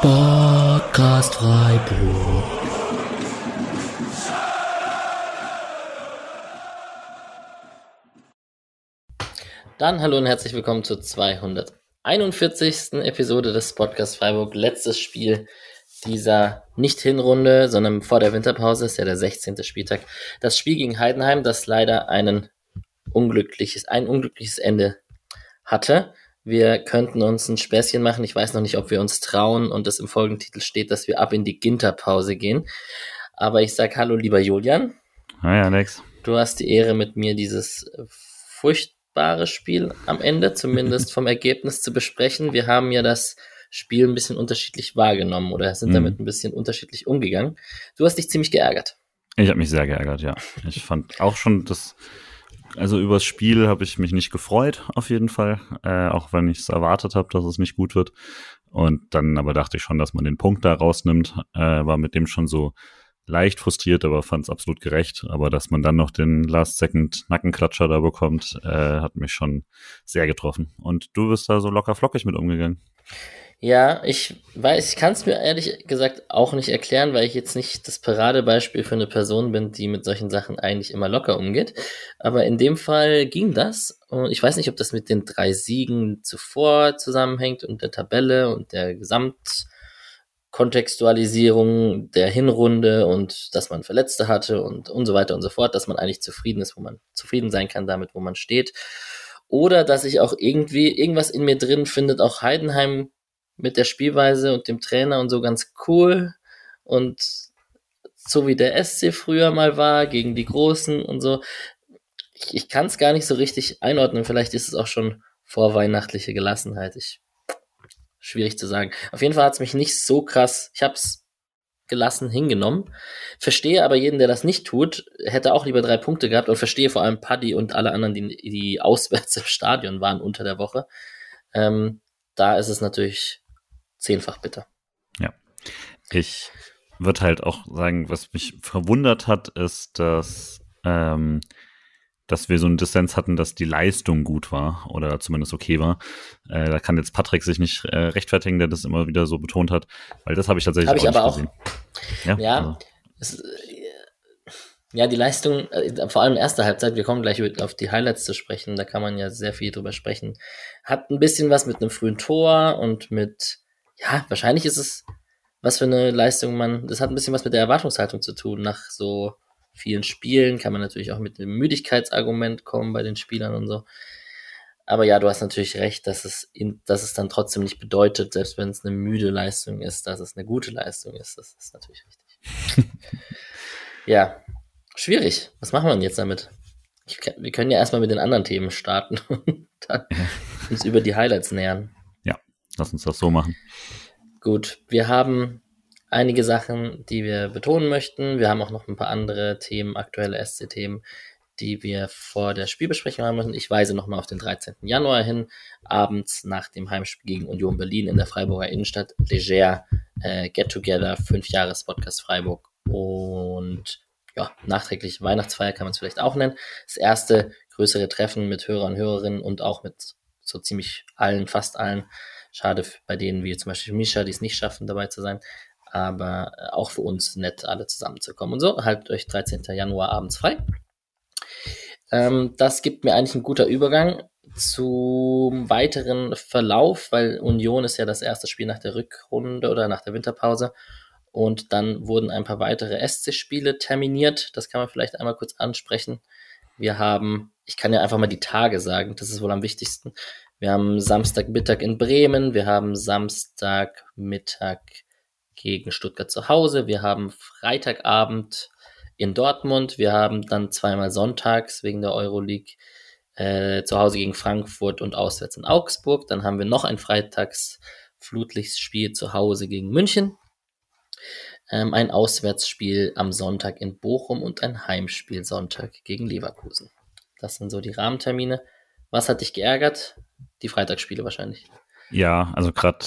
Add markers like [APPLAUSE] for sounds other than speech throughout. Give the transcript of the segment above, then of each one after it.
Sportcast Freiburg. Dann hallo und herzlich willkommen zur 241. Episode des Podcast Freiburg. Letztes Spiel dieser nicht Hinrunde, sondern vor der Winterpause ist ja der 16. Spieltag. Das Spiel gegen Heidenheim, das leider einen unglückliches, ein unglückliches Ende hatte. Wir könnten uns ein Späßchen machen. Ich weiß noch nicht, ob wir uns trauen und es im Folgentitel steht, dass wir ab in die Ginterpause gehen. Aber ich sag Hallo, lieber Julian. Hi, Alex. Du hast die Ehre, mit mir dieses furchtbare Spiel am Ende, zumindest [LAUGHS] vom Ergebnis, zu besprechen. Wir haben ja das Spiel ein bisschen unterschiedlich wahrgenommen oder sind mhm. damit ein bisschen unterschiedlich umgegangen. Du hast dich ziemlich geärgert. Ich habe mich sehr geärgert, ja. Ich fand auch schon das also übers Spiel habe ich mich nicht gefreut, auf jeden Fall. Äh, auch wenn ich es erwartet habe, dass es nicht gut wird. Und dann aber dachte ich schon, dass man den Punkt da rausnimmt. Äh, war mit dem schon so leicht frustriert, aber fand es absolut gerecht. Aber dass man dann noch den Last-Second-Nackenklatscher da bekommt, äh, hat mich schon sehr getroffen. Und du bist da so locker flockig mit umgegangen. Ja, ich weiß, ich kann es mir ehrlich gesagt auch nicht erklären, weil ich jetzt nicht das Paradebeispiel für eine Person bin, die mit solchen Sachen eigentlich immer locker umgeht. Aber in dem Fall ging das. Und ich weiß nicht, ob das mit den drei Siegen zuvor zusammenhängt und der Tabelle und der Gesamtkontextualisierung der Hinrunde und dass man Verletzte hatte und, und so weiter und so fort, dass man eigentlich zufrieden ist, wo man zufrieden sein kann damit, wo man steht. Oder dass ich auch irgendwie, irgendwas in mir drin findet, auch Heidenheim mit der Spielweise und dem Trainer und so ganz cool und so wie der SC früher mal war, gegen die Großen und so. Ich, ich kann es gar nicht so richtig einordnen. Vielleicht ist es auch schon vorweihnachtliche Gelassenheit. Ich, schwierig zu sagen. Auf jeden Fall hat es mich nicht so krass. Ich habe es gelassen hingenommen. Verstehe aber jeden, der das nicht tut, hätte auch lieber drei Punkte gehabt und verstehe vor allem Paddy und alle anderen, die, die [LAUGHS] auswärts im Stadion waren unter der Woche. Ähm, da ist es natürlich zehnfach bitter. Ja. Ich würde halt auch sagen, was mich verwundert hat, ist, dass, ähm, dass wir so einen Dissens hatten, dass die Leistung gut war oder zumindest okay war. Äh, da kann jetzt Patrick sich nicht äh, rechtfertigen, der das immer wieder so betont hat, weil das habe ich tatsächlich hab auch ich aber nicht auch. Ja, ja, also. es, ja, die Leistung, äh, vor allem erste Halbzeit, wir kommen gleich auf die Highlights zu sprechen, da kann man ja sehr viel drüber sprechen, hat ein bisschen was mit einem frühen Tor und mit ja, wahrscheinlich ist es, was für eine Leistung man, das hat ein bisschen was mit der Erwartungshaltung zu tun. Nach so vielen Spielen kann man natürlich auch mit dem Müdigkeitsargument kommen bei den Spielern und so. Aber ja, du hast natürlich recht, dass es, in, dass es dann trotzdem nicht bedeutet, selbst wenn es eine müde Leistung ist, dass es eine gute Leistung ist. Das ist natürlich richtig. [LAUGHS] ja, schwierig. Was machen wir denn jetzt damit? Ich, wir können ja erstmal mit den anderen Themen starten [LAUGHS] und dann uns über die Highlights nähern. Lass uns das so machen. Gut, wir haben einige Sachen, die wir betonen möchten. Wir haben auch noch ein paar andere Themen, aktuelle SC-Themen, die wir vor der Spielbesprechung haben müssen. Ich weise nochmal auf den 13. Januar hin, abends nach dem Heimspiel gegen Union Berlin in der Freiburger Innenstadt. Leger äh, Get Together, fünf Jahres Podcast Freiburg und ja, nachträglich Weihnachtsfeier kann man es vielleicht auch nennen. Das erste größere Treffen mit Hörern und Hörerinnen und auch mit so ziemlich allen, fast allen Schade bei denen wie zum Beispiel Misha, die es nicht schaffen, dabei zu sein. Aber äh, auch für uns nett, alle zusammenzukommen. Und so, haltet euch 13. Januar abends frei. Ähm, das gibt mir eigentlich ein guter Übergang zum weiteren Verlauf, weil Union ist ja das erste Spiel nach der Rückrunde oder nach der Winterpause. Und dann wurden ein paar weitere SC-Spiele terminiert. Das kann man vielleicht einmal kurz ansprechen. Wir haben, ich kann ja einfach mal die Tage sagen, das ist wohl am wichtigsten. Wir haben Samstagmittag in Bremen, wir haben Samstagmittag gegen Stuttgart zu Hause, wir haben Freitagabend in Dortmund, wir haben dann zweimal sonntags wegen der Euroleague äh, zu Hause gegen Frankfurt und auswärts in Augsburg. Dann haben wir noch ein Freitags Flutlichtspiel zu Hause gegen München, ähm, ein Auswärtsspiel am Sonntag in Bochum und ein Heimspiel Sonntag gegen Leverkusen. Das sind so die Rahmentermine. Was hat dich geärgert? Die Freitagsspiele wahrscheinlich. Ja, also gerade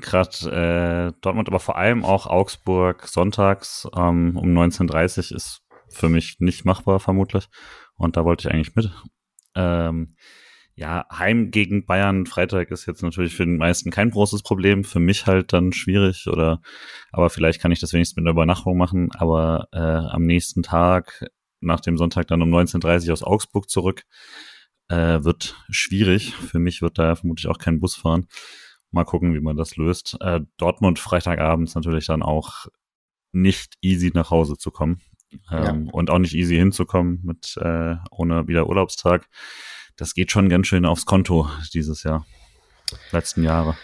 gerade äh, Dortmund, aber vor allem auch Augsburg sonntags ähm, um 19.30 ist für mich nicht machbar vermutlich. Und da wollte ich eigentlich mit. Ähm, ja, Heim gegen Bayern Freitag ist jetzt natürlich für den meisten kein großes Problem, für mich halt dann schwierig oder aber vielleicht kann ich das wenigstens mit einer Übernachtung machen, aber äh, am nächsten Tag, nach dem Sonntag dann um 19.30 Uhr aus Augsburg zurück, äh, wird schwierig. Für mich wird da vermutlich auch kein Bus fahren. Mal gucken, wie man das löst. Äh, Dortmund Freitagabends natürlich dann auch nicht easy nach Hause zu kommen. Ähm, ja. Und auch nicht easy hinzukommen mit äh, ohne wieder Urlaubstag das geht schon ganz schön aufs Konto dieses Jahr, letzten Jahre.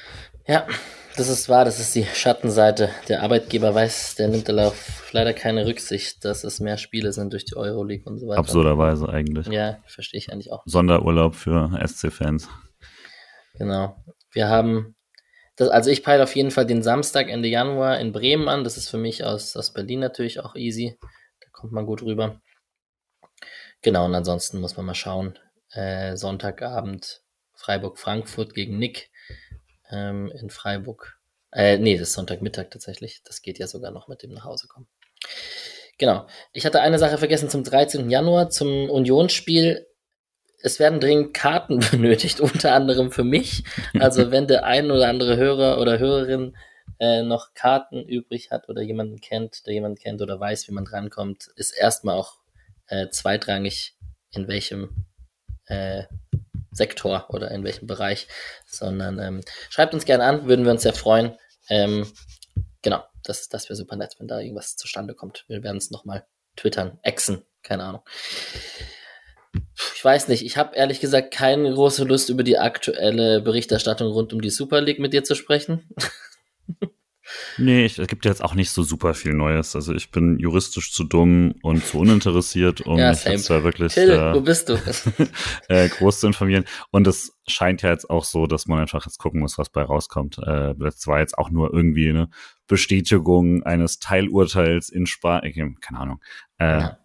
Ja, das ist wahr, das ist die Schattenseite. Der Arbeitgeber weiß, der nimmt darauf leider keine Rücksicht, dass es mehr Spiele sind durch die Euroleague und so weiter. Absurderweise eigentlich. Ja, verstehe ich eigentlich auch. Sonderurlaub für SC-Fans. Genau. Wir haben, das, also ich peile auf jeden Fall den Samstag Ende Januar in Bremen an. Das ist für mich aus, aus Berlin natürlich auch easy. Da kommt man gut rüber. Genau, und ansonsten muss man mal schauen, äh, Sonntagabend Freiburg-Frankfurt gegen Nick ähm, in Freiburg. Äh, nee, das ist Sonntagmittag tatsächlich. Das geht ja sogar noch mit dem nach Hause kommen. Genau. Ich hatte eine Sache vergessen zum 13. Januar, zum Unionsspiel. Es werden dringend Karten [LAUGHS] benötigt, unter anderem für mich. Also [LAUGHS] wenn der ein oder andere Hörer oder Hörerin äh, noch Karten übrig hat oder jemanden kennt, der jemanden kennt oder weiß, wie man drankommt, ist erstmal auch äh, zweitrangig, in welchem äh, Sektor oder in welchem Bereich, sondern ähm, schreibt uns gerne an, würden wir uns sehr freuen. Ähm, genau, das, das wäre super nett, wenn da irgendwas zustande kommt. Wir werden es nochmal twittern, exen, keine Ahnung. Ich weiß nicht, ich habe ehrlich gesagt keine große Lust, über die aktuelle Berichterstattung rund um die Super League mit dir zu sprechen. [LAUGHS] Nee, ich, es gibt jetzt auch nicht so super viel Neues. Also ich bin juristisch zu dumm und zu uninteressiert, um ja, mich jetzt da wirklich Till, äh, wo bist du? [LAUGHS] äh, groß zu informieren. Und es scheint ja jetzt auch so, dass man einfach jetzt gucken muss, was bei rauskommt. Äh, das war jetzt auch nur irgendwie eine Bestätigung eines Teilurteils in Spanien, keine Ahnung. Äh, ja.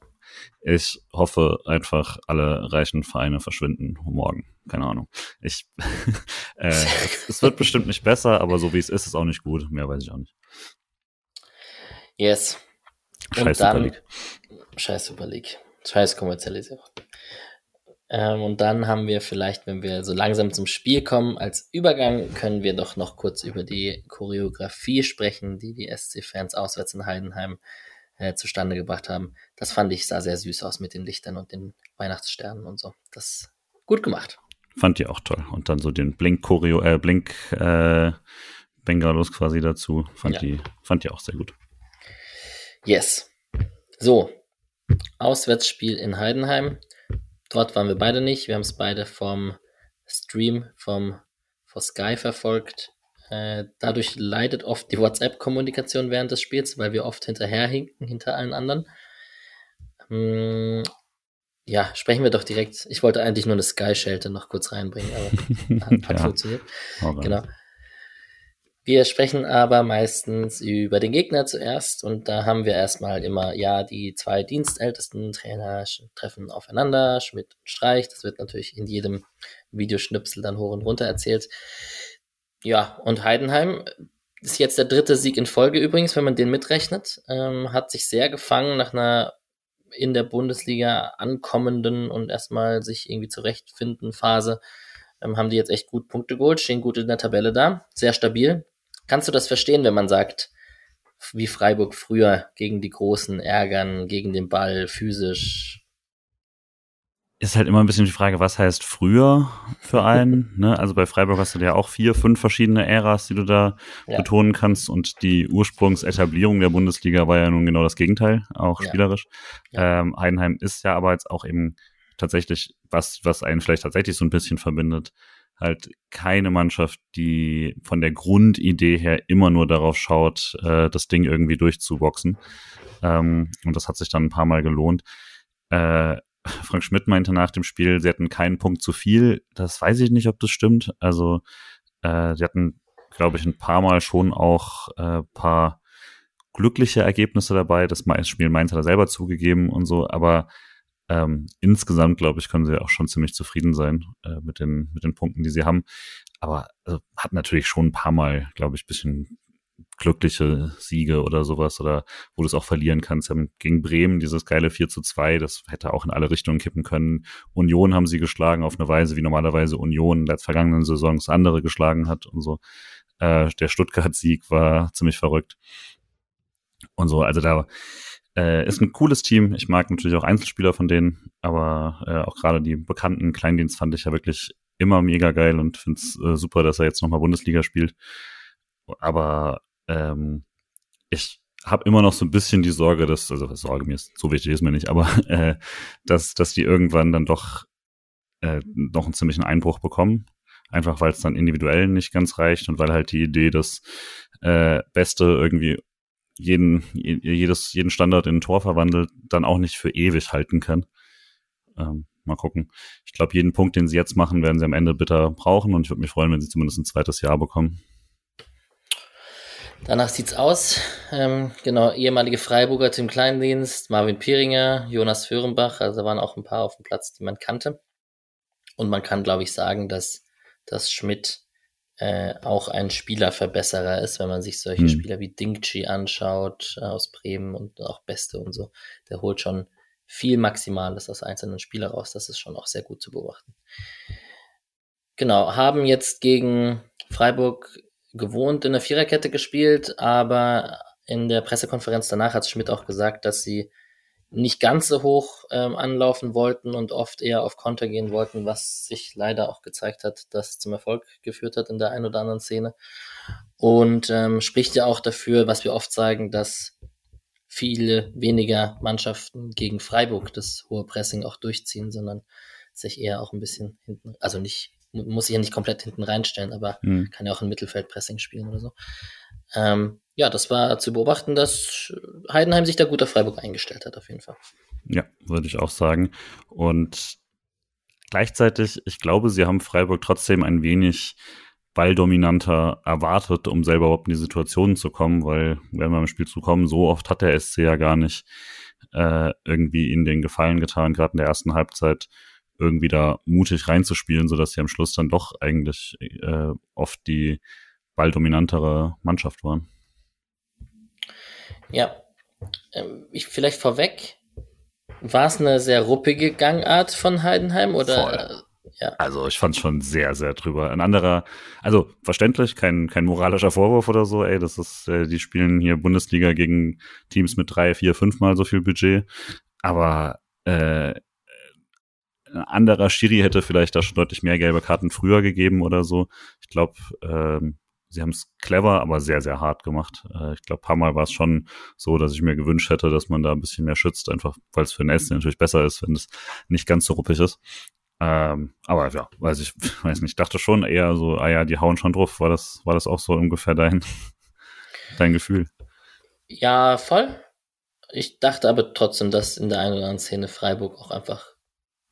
Ich hoffe einfach, alle reichen Vereine verschwinden morgen. Keine Ahnung. Ich, [LAUGHS] äh, es, es, wird bestimmt nicht besser, aber so wie es ist, ist auch nicht gut. Mehr weiß ich auch nicht. Yes. Scheiß Super League. Scheiß Super League. Scheiß Kommerzialisierung. Ähm, und dann haben wir vielleicht, wenn wir so langsam zum Spiel kommen, als Übergang können wir doch noch kurz über die Choreografie sprechen, die die SC-Fans auswärts in Heidenheim äh, zustande gebracht haben. Das fand ich, sah sehr süß aus mit den Lichtern und den Weihnachtssternen und so. Das gut gemacht. Fand die auch toll. Und dann so den Blink-Choreo, äh, Blink, äh, Bengalos quasi dazu. Fand, ja. die, fand die auch sehr gut. Yes. So. Auswärtsspiel in Heidenheim. Dort waren wir beide nicht. Wir haben es beide vom Stream vom vor Sky verfolgt. Äh, dadurch leidet oft die WhatsApp-Kommunikation während des Spiels, weil wir oft hinterherhinken hinter allen anderen. Hm, ja, sprechen wir doch direkt. Ich wollte eigentlich nur eine Sky-Schelte noch kurz reinbringen, aber [LAUGHS] hat, hat ja. funktioniert. Okay. Genau. Wir sprechen aber meistens über den Gegner zuerst und da haben wir erstmal immer, ja, die zwei dienstältesten Trainer treffen aufeinander, Schmidt und Streich. Das wird natürlich in jedem Videoschnipsel dann hoch und runter erzählt. Ja, und Heidenheim ist jetzt der dritte Sieg in Folge übrigens, wenn man den mitrechnet. Ähm, hat sich sehr gefangen nach einer in der Bundesliga ankommenden und erstmal sich irgendwie zurechtfinden Phase. Ähm, haben die jetzt echt gut Punkte geholt, stehen gut in der Tabelle da, sehr stabil. Kannst du das verstehen, wenn man sagt, wie Freiburg früher gegen die Großen ärgern, gegen den Ball, physisch, ist halt immer ein bisschen die Frage, was heißt früher für [LAUGHS] einen? ne? Also bei Freiburg hast du ja auch vier, fünf verschiedene Äras, die du da ja. betonen kannst. Und die Ursprungsetablierung der Bundesliga war ja nun genau das Gegenteil, auch ja. spielerisch. Ja. Ähm, Heidenheim ist ja aber jetzt auch eben tatsächlich, was, was einen vielleicht tatsächlich so ein bisschen verbindet, halt keine Mannschaft, die von der Grundidee her immer nur darauf schaut, äh, das Ding irgendwie durchzuboxen. Ähm, und das hat sich dann ein paar Mal gelohnt. Äh, [LAUGHS] Frank Schmidt meinte nach dem Spiel, sie hatten keinen Punkt zu viel. Das weiß ich nicht, ob das stimmt. Also, äh, sie hatten, glaube ich, ein paar Mal schon auch äh, paar glückliche Ergebnisse dabei. Das Spiel Mainz hat er selber zugegeben und so, aber ähm, insgesamt, glaube ich, können sie auch schon ziemlich zufrieden sein äh, mit, den, mit den Punkten, die sie haben. Aber also, hat natürlich schon ein paar Mal, glaube ich, bisschen glückliche Siege oder sowas oder wo du es auch verlieren kannst. Sie haben gegen Bremen dieses geile 4 zu 2, das hätte auch in alle Richtungen kippen können. Union haben sie geschlagen auf eine Weise, wie normalerweise Union in der vergangenen Saisons andere geschlagen hat und so. Äh, der Stuttgart-Sieg war ziemlich verrückt. Und so, also da äh, ist ein cooles Team. Ich mag natürlich auch Einzelspieler von denen, aber äh, auch gerade die bekannten Kleindienst fand ich ja wirklich immer mega geil und finde es äh, super, dass er jetzt nochmal Bundesliga spielt. Aber ähm, ich habe immer noch so ein bisschen die Sorge, dass, also Sorge mir ist, so wichtig ist mir nicht, aber [LAUGHS] äh, dass, dass die irgendwann dann doch äh, noch einen ziemlichen Einbruch bekommen. Einfach weil es dann individuell nicht ganz reicht und weil halt die Idee, dass äh, Beste irgendwie jeden, jedes, jeden Standard in ein Tor verwandelt, dann auch nicht für ewig halten kann. Ähm, mal gucken. Ich glaube, jeden Punkt, den sie jetzt machen, werden sie am Ende bitter brauchen und ich würde mich freuen, wenn sie zumindest ein zweites Jahr bekommen. Danach sieht's aus. Ähm, genau, ehemalige Freiburger Tim Kleindienst, Marvin Pieringer, Jonas Föhrenbach, also da waren auch ein paar auf dem Platz, die man kannte. Und man kann, glaube ich, sagen, dass, dass Schmidt äh, auch ein Spielerverbesserer ist, wenn man sich solche hm. Spieler wie Dingchi anschaut äh, aus Bremen und auch Beste und so. Der holt schon viel Maximales aus einzelnen Spielern raus. Das ist schon auch sehr gut zu beobachten. Genau, haben jetzt gegen Freiburg gewohnt in der Viererkette gespielt, aber in der Pressekonferenz danach hat Schmidt auch gesagt, dass sie nicht ganz so hoch ähm, anlaufen wollten und oft eher auf Konter gehen wollten, was sich leider auch gezeigt hat, dass zum Erfolg geführt hat in der einen oder anderen Szene. Und ähm, spricht ja auch dafür, was wir oft sagen, dass viele weniger Mannschaften gegen Freiburg das hohe Pressing auch durchziehen, sondern sich eher auch ein bisschen hinten, also nicht muss sich ja nicht komplett hinten reinstellen, aber mhm. kann ja auch ein Mittelfeldpressing spielen oder so. Ähm, ja, das war zu beobachten, dass Heidenheim sich da gut auf Freiburg eingestellt hat, auf jeden Fall. Ja, würde ich auch sagen. Und gleichzeitig, ich glaube, sie haben Freiburg trotzdem ein wenig balldominanter erwartet, um selber überhaupt in die Situation zu kommen, weil, wenn wir im Spiel zu kommen, so oft hat der SC ja gar nicht äh, irgendwie ihnen den Gefallen getan, gerade in der ersten Halbzeit irgendwie da mutig reinzuspielen, sodass sie am Schluss dann doch eigentlich äh, oft die balldominantere Mannschaft waren. Ja, ähm, ich vielleicht vorweg, war es eine sehr ruppige Gangart von Heidenheim oder? Voll. Ja. Also ich fand schon sehr, sehr drüber. Ein anderer, also verständlich, kein, kein moralischer Vorwurf oder so, ey, das ist, äh, die spielen hier Bundesliga gegen Teams mit drei, vier, fünfmal so viel Budget. Aber äh, ein anderer Schiri hätte vielleicht da schon deutlich mehr gelbe Karten früher gegeben oder so. Ich glaube, ähm, sie haben es clever, aber sehr, sehr hart gemacht. Äh, ich glaube, paar Mal war es schon so, dass ich mir gewünscht hätte, dass man da ein bisschen mehr schützt, einfach weil es für den SC natürlich besser ist, wenn es nicht ganz so ruppig ist. Ähm, aber ja, weiß ich, [LAUGHS] weiß nicht, dachte schon eher so, ah ja, die hauen schon drauf. War das, war das auch so ungefähr dein, [LAUGHS] dein Gefühl? Ja, voll. Ich dachte aber trotzdem, dass in der einen oder anderen Szene Freiburg auch einfach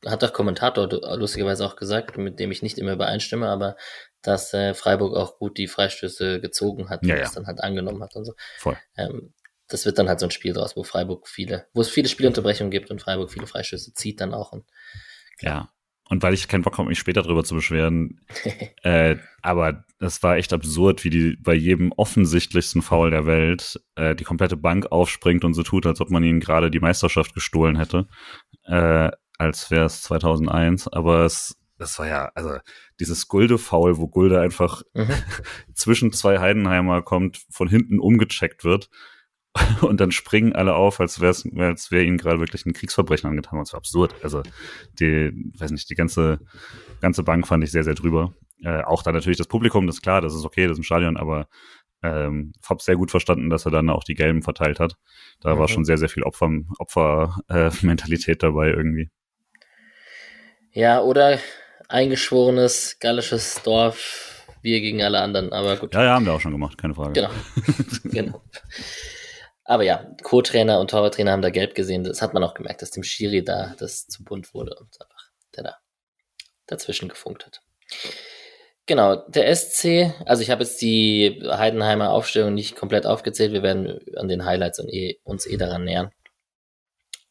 hat der Kommentator lustigerweise auch gesagt, mit dem ich nicht immer übereinstimme, aber dass äh, Freiburg auch gut die Freistöße gezogen hat ja, und ja. es dann halt angenommen hat und so. Voll. Ähm, das wird dann halt so ein Spiel draus, wo Freiburg viele, wo es viele Spielunterbrechungen gibt und Freiburg viele Freistöße zieht dann auch. Und, ja. Und weil ich keinen Bock habe, mich später drüber zu beschweren, [LAUGHS] äh, aber es war echt absurd, wie die bei jedem offensichtlichsten Foul der Welt äh, die komplette Bank aufspringt und so tut, als ob man ihnen gerade die Meisterschaft gestohlen hätte. Äh, als wäre es 2001, aber es, das war ja, also dieses Gulde-Foul, wo Gulde einfach mhm. [LAUGHS] zwischen zwei Heidenheimer kommt, von hinten umgecheckt wird [LAUGHS] und dann springen alle auf, als wäre als wäre ihnen gerade wirklich ein Kriegsverbrechen angetan. Das war absurd. Also die, weiß nicht, die ganze ganze Bank fand ich sehr sehr drüber. Äh, auch da natürlich das Publikum, das ist klar, das ist okay, das ist im Stadion, aber ähm, habe sehr gut verstanden, dass er dann auch die Gelben verteilt hat. Da mhm. war schon sehr sehr viel Opfer Opfer äh, dabei irgendwie. Ja, oder eingeschworenes gallisches Dorf, wir gegen alle anderen, aber gut. Ja, ja, haben wir auch schon gemacht, keine Frage. Genau. [LAUGHS] genau. Aber ja, Co-Trainer und Torwarttrainer haben da gelb gesehen. Das hat man auch gemerkt, dass dem Schiri da das zu bunt wurde und einfach der da dazwischen gefunkt hat. Genau, der SC, also ich habe jetzt die Heidenheimer Aufstellung nicht komplett aufgezählt. Wir werden an den Highlights und eh, uns eh daran nähern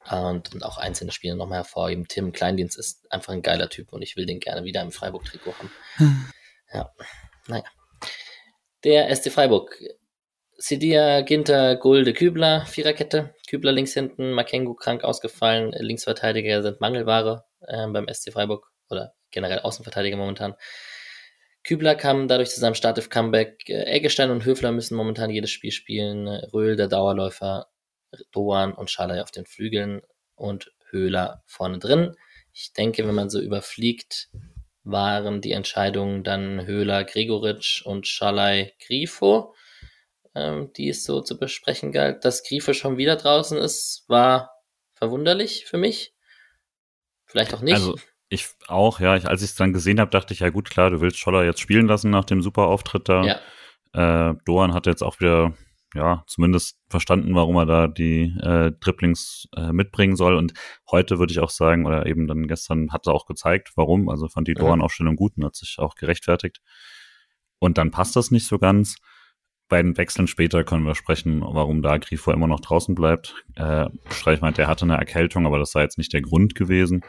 und, und auch einzelne Spiele nochmal hervorheben. Tim Kleindienst ist einfach ein geiler Typ und ich will den gerne wieder im Freiburg-Trikot haben. Hm. Ja, naja. Der SC Freiburg Sidia, Ginter, Gulde, Kübler, Viererkette. Kübler links hinten, Makengu krank ausgefallen, Linksverteidiger sind Mangelware äh, beim SC Freiburg oder generell Außenverteidiger momentan. Kübler kam dadurch zu seinem Startive Comeback. Äh, Eggestein und Höfler müssen momentan jedes Spiel spielen. Röhl, der Dauerläufer, Doan und Schalay auf den Flügeln und Höhler vorne drin. Ich denke, wenn man so überfliegt, waren die Entscheidungen dann Höhler, Gregoritsch und Schalay, Grifo, ähm, die es so zu besprechen galt. Dass Grifo schon wieder draußen ist, war verwunderlich für mich. Vielleicht auch nicht. Also ich auch, ja. Ich, als ich es dann gesehen habe, dachte ich, ja gut, klar, du willst Scholler jetzt spielen lassen nach dem super Auftritt da. Ja. Äh, Doan hat jetzt auch wieder, ja, zumindest verstanden, warum er da die äh, Dribblings äh, mitbringen soll. Und heute würde ich auch sagen, oder eben dann gestern hat er auch gezeigt, warum. Also fand die Doan-Aufstellung gut und hat sich auch gerechtfertigt. Und dann passt das nicht so ganz. Bei den Wechseln später können wir sprechen, warum da Grifo immer noch draußen bleibt. Äh, Streich meint, er hatte eine Erkältung, aber das sei jetzt nicht der Grund gewesen.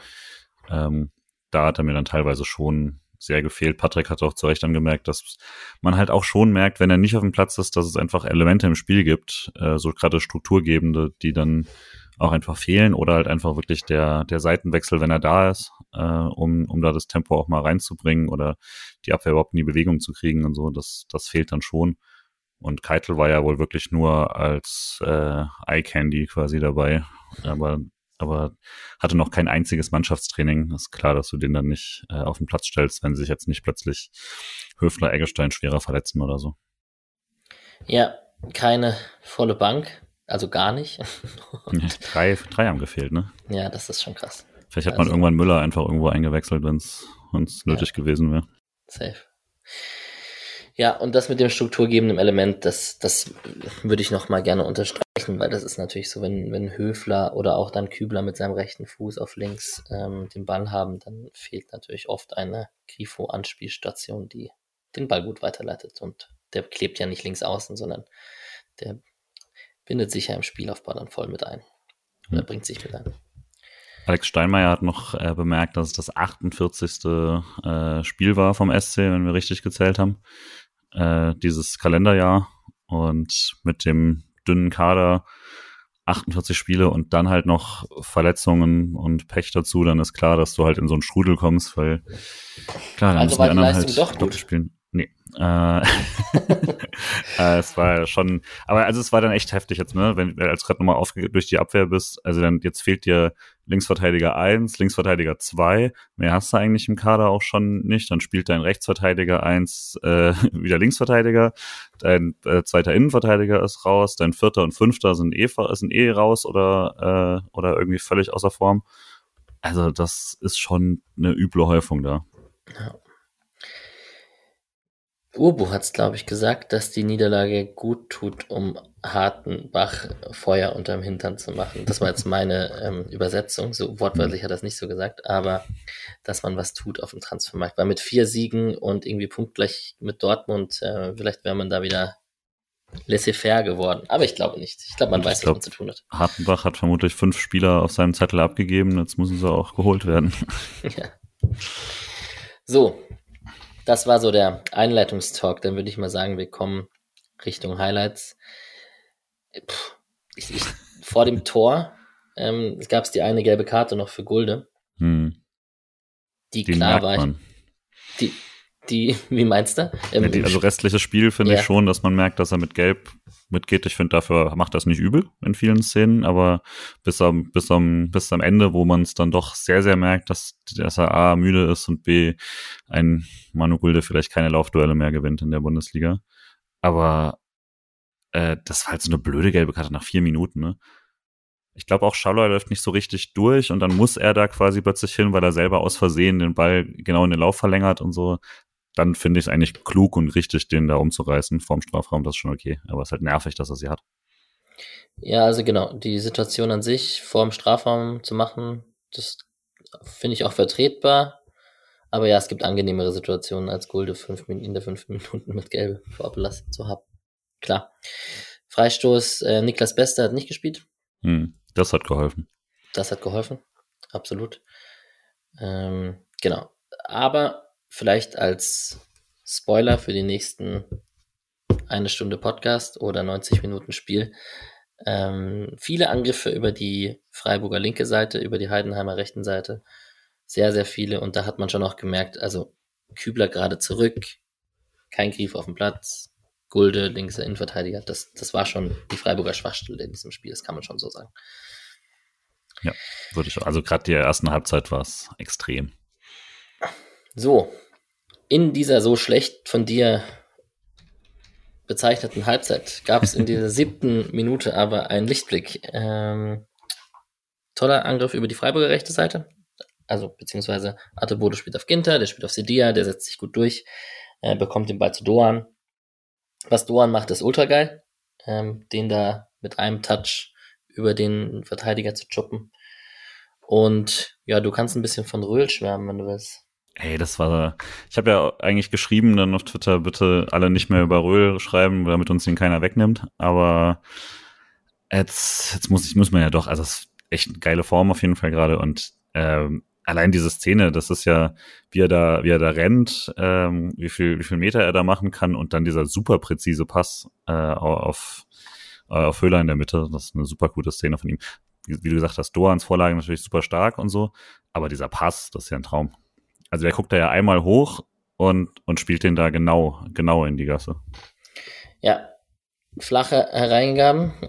Ähm, da hat er mir dann teilweise schon sehr gefehlt. Patrick hat auch zu Recht angemerkt, dass man halt auch schon merkt, wenn er nicht auf dem Platz ist, dass es einfach Elemente im Spiel gibt, äh, so gerade strukturgebende, die dann auch einfach fehlen oder halt einfach wirklich der, der Seitenwechsel, wenn er da ist, äh, um, um da das Tempo auch mal reinzubringen oder die Abwehr überhaupt in die Bewegung zu kriegen und so, das, das fehlt dann schon. Und Keitel war ja wohl wirklich nur als äh, Eye Candy quasi dabei. Aber aber hatte noch kein einziges Mannschaftstraining. ist klar, dass du den dann nicht äh, auf den Platz stellst, wenn sich jetzt nicht plötzlich Höfler, Eggestein schwerer verletzen oder so. Ja, keine volle Bank, also gar nicht. [LAUGHS] drei, drei haben gefehlt, ne? Ja, das ist schon krass. Vielleicht hat also, man irgendwann Müller einfach irgendwo eingewechselt, wenn es nötig ja, gewesen wäre. Safe. Ja, und das mit dem strukturgebenden Element, das, das würde ich noch mal gerne unterstreichen, weil das ist natürlich so, wenn, wenn Höfler oder auch dann Kübler mit seinem rechten Fuß auf links ähm, den Ball haben, dann fehlt natürlich oft eine Grifo-Anspielstation, die den Ball gut weiterleitet. Und der klebt ja nicht links außen, sondern der bindet sich ja im Spielaufbau dann voll mit ein. Oder hm. bringt sich mit ein. Alex Steinmeier hat noch äh, bemerkt, dass es das 48. Äh, Spiel war vom SC, wenn wir richtig gezählt haben äh, dieses Kalenderjahr und mit dem dünnen Kader 48 Spiele und dann halt noch Verletzungen und Pech dazu, dann ist klar, dass du halt in so einen Strudel kommst, weil klar, dann also müssen die anderen halt doch gut. spielen. Nee. Äh, [LAUGHS] äh, es war schon, aber also es war dann echt heftig jetzt, ne? Wenn als gerade nochmal durch die Abwehr bist, also dann jetzt fehlt dir Linksverteidiger 1, Linksverteidiger 2, mehr hast du eigentlich im Kader auch schon nicht. Dann spielt dein Rechtsverteidiger 1 äh, [LAUGHS] wieder Linksverteidiger, dein äh, zweiter Innenverteidiger ist raus, dein vierter und fünfter sind eh, sind eh raus oder, äh, oder irgendwie völlig außer Form. Also das ist schon eine üble Häufung da. Ja. Urbu hat es, glaube ich, gesagt, dass die Niederlage gut tut, um Hartenbach Feuer unterm Hintern zu machen. Das war jetzt meine ähm, Übersetzung. So wortwörtlich hat er es nicht so gesagt, aber dass man was tut auf dem Transfermarkt. Weil mit vier Siegen und irgendwie punktgleich mit Dortmund, äh, vielleicht wäre man da wieder laissez-faire geworden. Aber ich glaube nicht. Ich glaube, man weiß, glaub, was man zu tun hat. Hartenbach hat vermutlich fünf Spieler auf seinem Zettel abgegeben. Jetzt müssen sie auch geholt werden. [LAUGHS] ja. So, das war so der Einleitungstalk. Dann würde ich mal sagen, wir kommen Richtung Highlights. Puh, ich, ich, vor dem Tor ähm, gab es die eine gelbe Karte noch für Gulde. Hm. Die, die klar war. Ich, die, die, [LAUGHS] wie meinst du? Ähm, ja, die, also restliches Spiel finde ja. ich schon, dass man merkt, dass er mit Gelb mitgeht. Ich finde, dafür macht das nicht übel in vielen Szenen, aber bis am, bis am, bis am Ende, wo man es dann doch sehr, sehr merkt, dass, dass er A müde ist und B ein Manu Gulde vielleicht keine Laufduelle mehr gewinnt in der Bundesliga. Aber äh, das war halt so eine blöde gelbe Karte nach vier Minuten, ne? Ich glaube auch Schalloy läuft nicht so richtig durch und dann muss er da quasi plötzlich hin, weil er selber aus Versehen den Ball genau in den Lauf verlängert und so dann finde ich es eigentlich klug und richtig, den da umzureißen vorm Strafraum, das ist schon okay. Aber es ist halt nervig, dass er sie hat. Ja, also genau, die Situation an sich vorm Strafraum zu machen, das finde ich auch vertretbar. Aber ja, es gibt angenehmere Situationen, als Gulde fünf, in der fünf Minuten mit Gelb vorbelassen zu haben. Klar. Freistoß, äh, Niklas Bester hat nicht gespielt. Hm, das hat geholfen. Das hat geholfen, absolut. Ähm, genau. Aber vielleicht als Spoiler für die nächsten eine Stunde Podcast oder 90 Minuten Spiel. Ähm, viele Angriffe über die Freiburger linke Seite, über die Heidenheimer rechten Seite. Sehr, sehr viele. Und da hat man schon auch gemerkt, also Kübler gerade zurück, kein Grief auf dem Platz, Gulde, linkser Innenverteidiger. Das, das war schon die Freiburger Schwachstelle in diesem Spiel, das kann man schon so sagen. Ja, würde ich. Also gerade die ersten Halbzeit war es extrem. So, in dieser so schlecht von dir bezeichneten Halbzeit gab es in dieser [LAUGHS] siebten Minute aber einen Lichtblick. Ähm, toller Angriff über die Freiburger rechte Seite. Also, beziehungsweise Atebodo spielt auf Ginter, der spielt auf Sedia, der setzt sich gut durch, äh, bekommt den Ball zu Doan. Was Doan macht, ist ultra geil. Ähm, den da mit einem Touch über den Verteidiger zu choppen. Und ja, du kannst ein bisschen von Röhl schwärmen, wenn du willst. Ey, das war. Ich habe ja eigentlich geschrieben dann auf Twitter, bitte alle nicht mehr über Röhl schreiben, damit uns den keiner wegnimmt. Aber jetzt, jetzt muss ich, muss man ja doch, also es ist echt eine geile Form auf jeden Fall gerade. Und ähm, allein diese Szene, das ist ja, wie er da, wie er da rennt, ähm, wie viel, wie viel Meter er da machen kann und dann dieser super präzise Pass äh, auf, äh, auf Höhler in der Mitte. Das ist eine super gute Szene von ihm. Wie, wie du gesagt hast, Doans Vorlage natürlich super stark und so, aber dieser Pass, das ist ja ein Traum. Also der guckt da ja einmal hoch und, und spielt den da genau, genau in die Gasse. Ja, flache Hereingaben. [LAUGHS]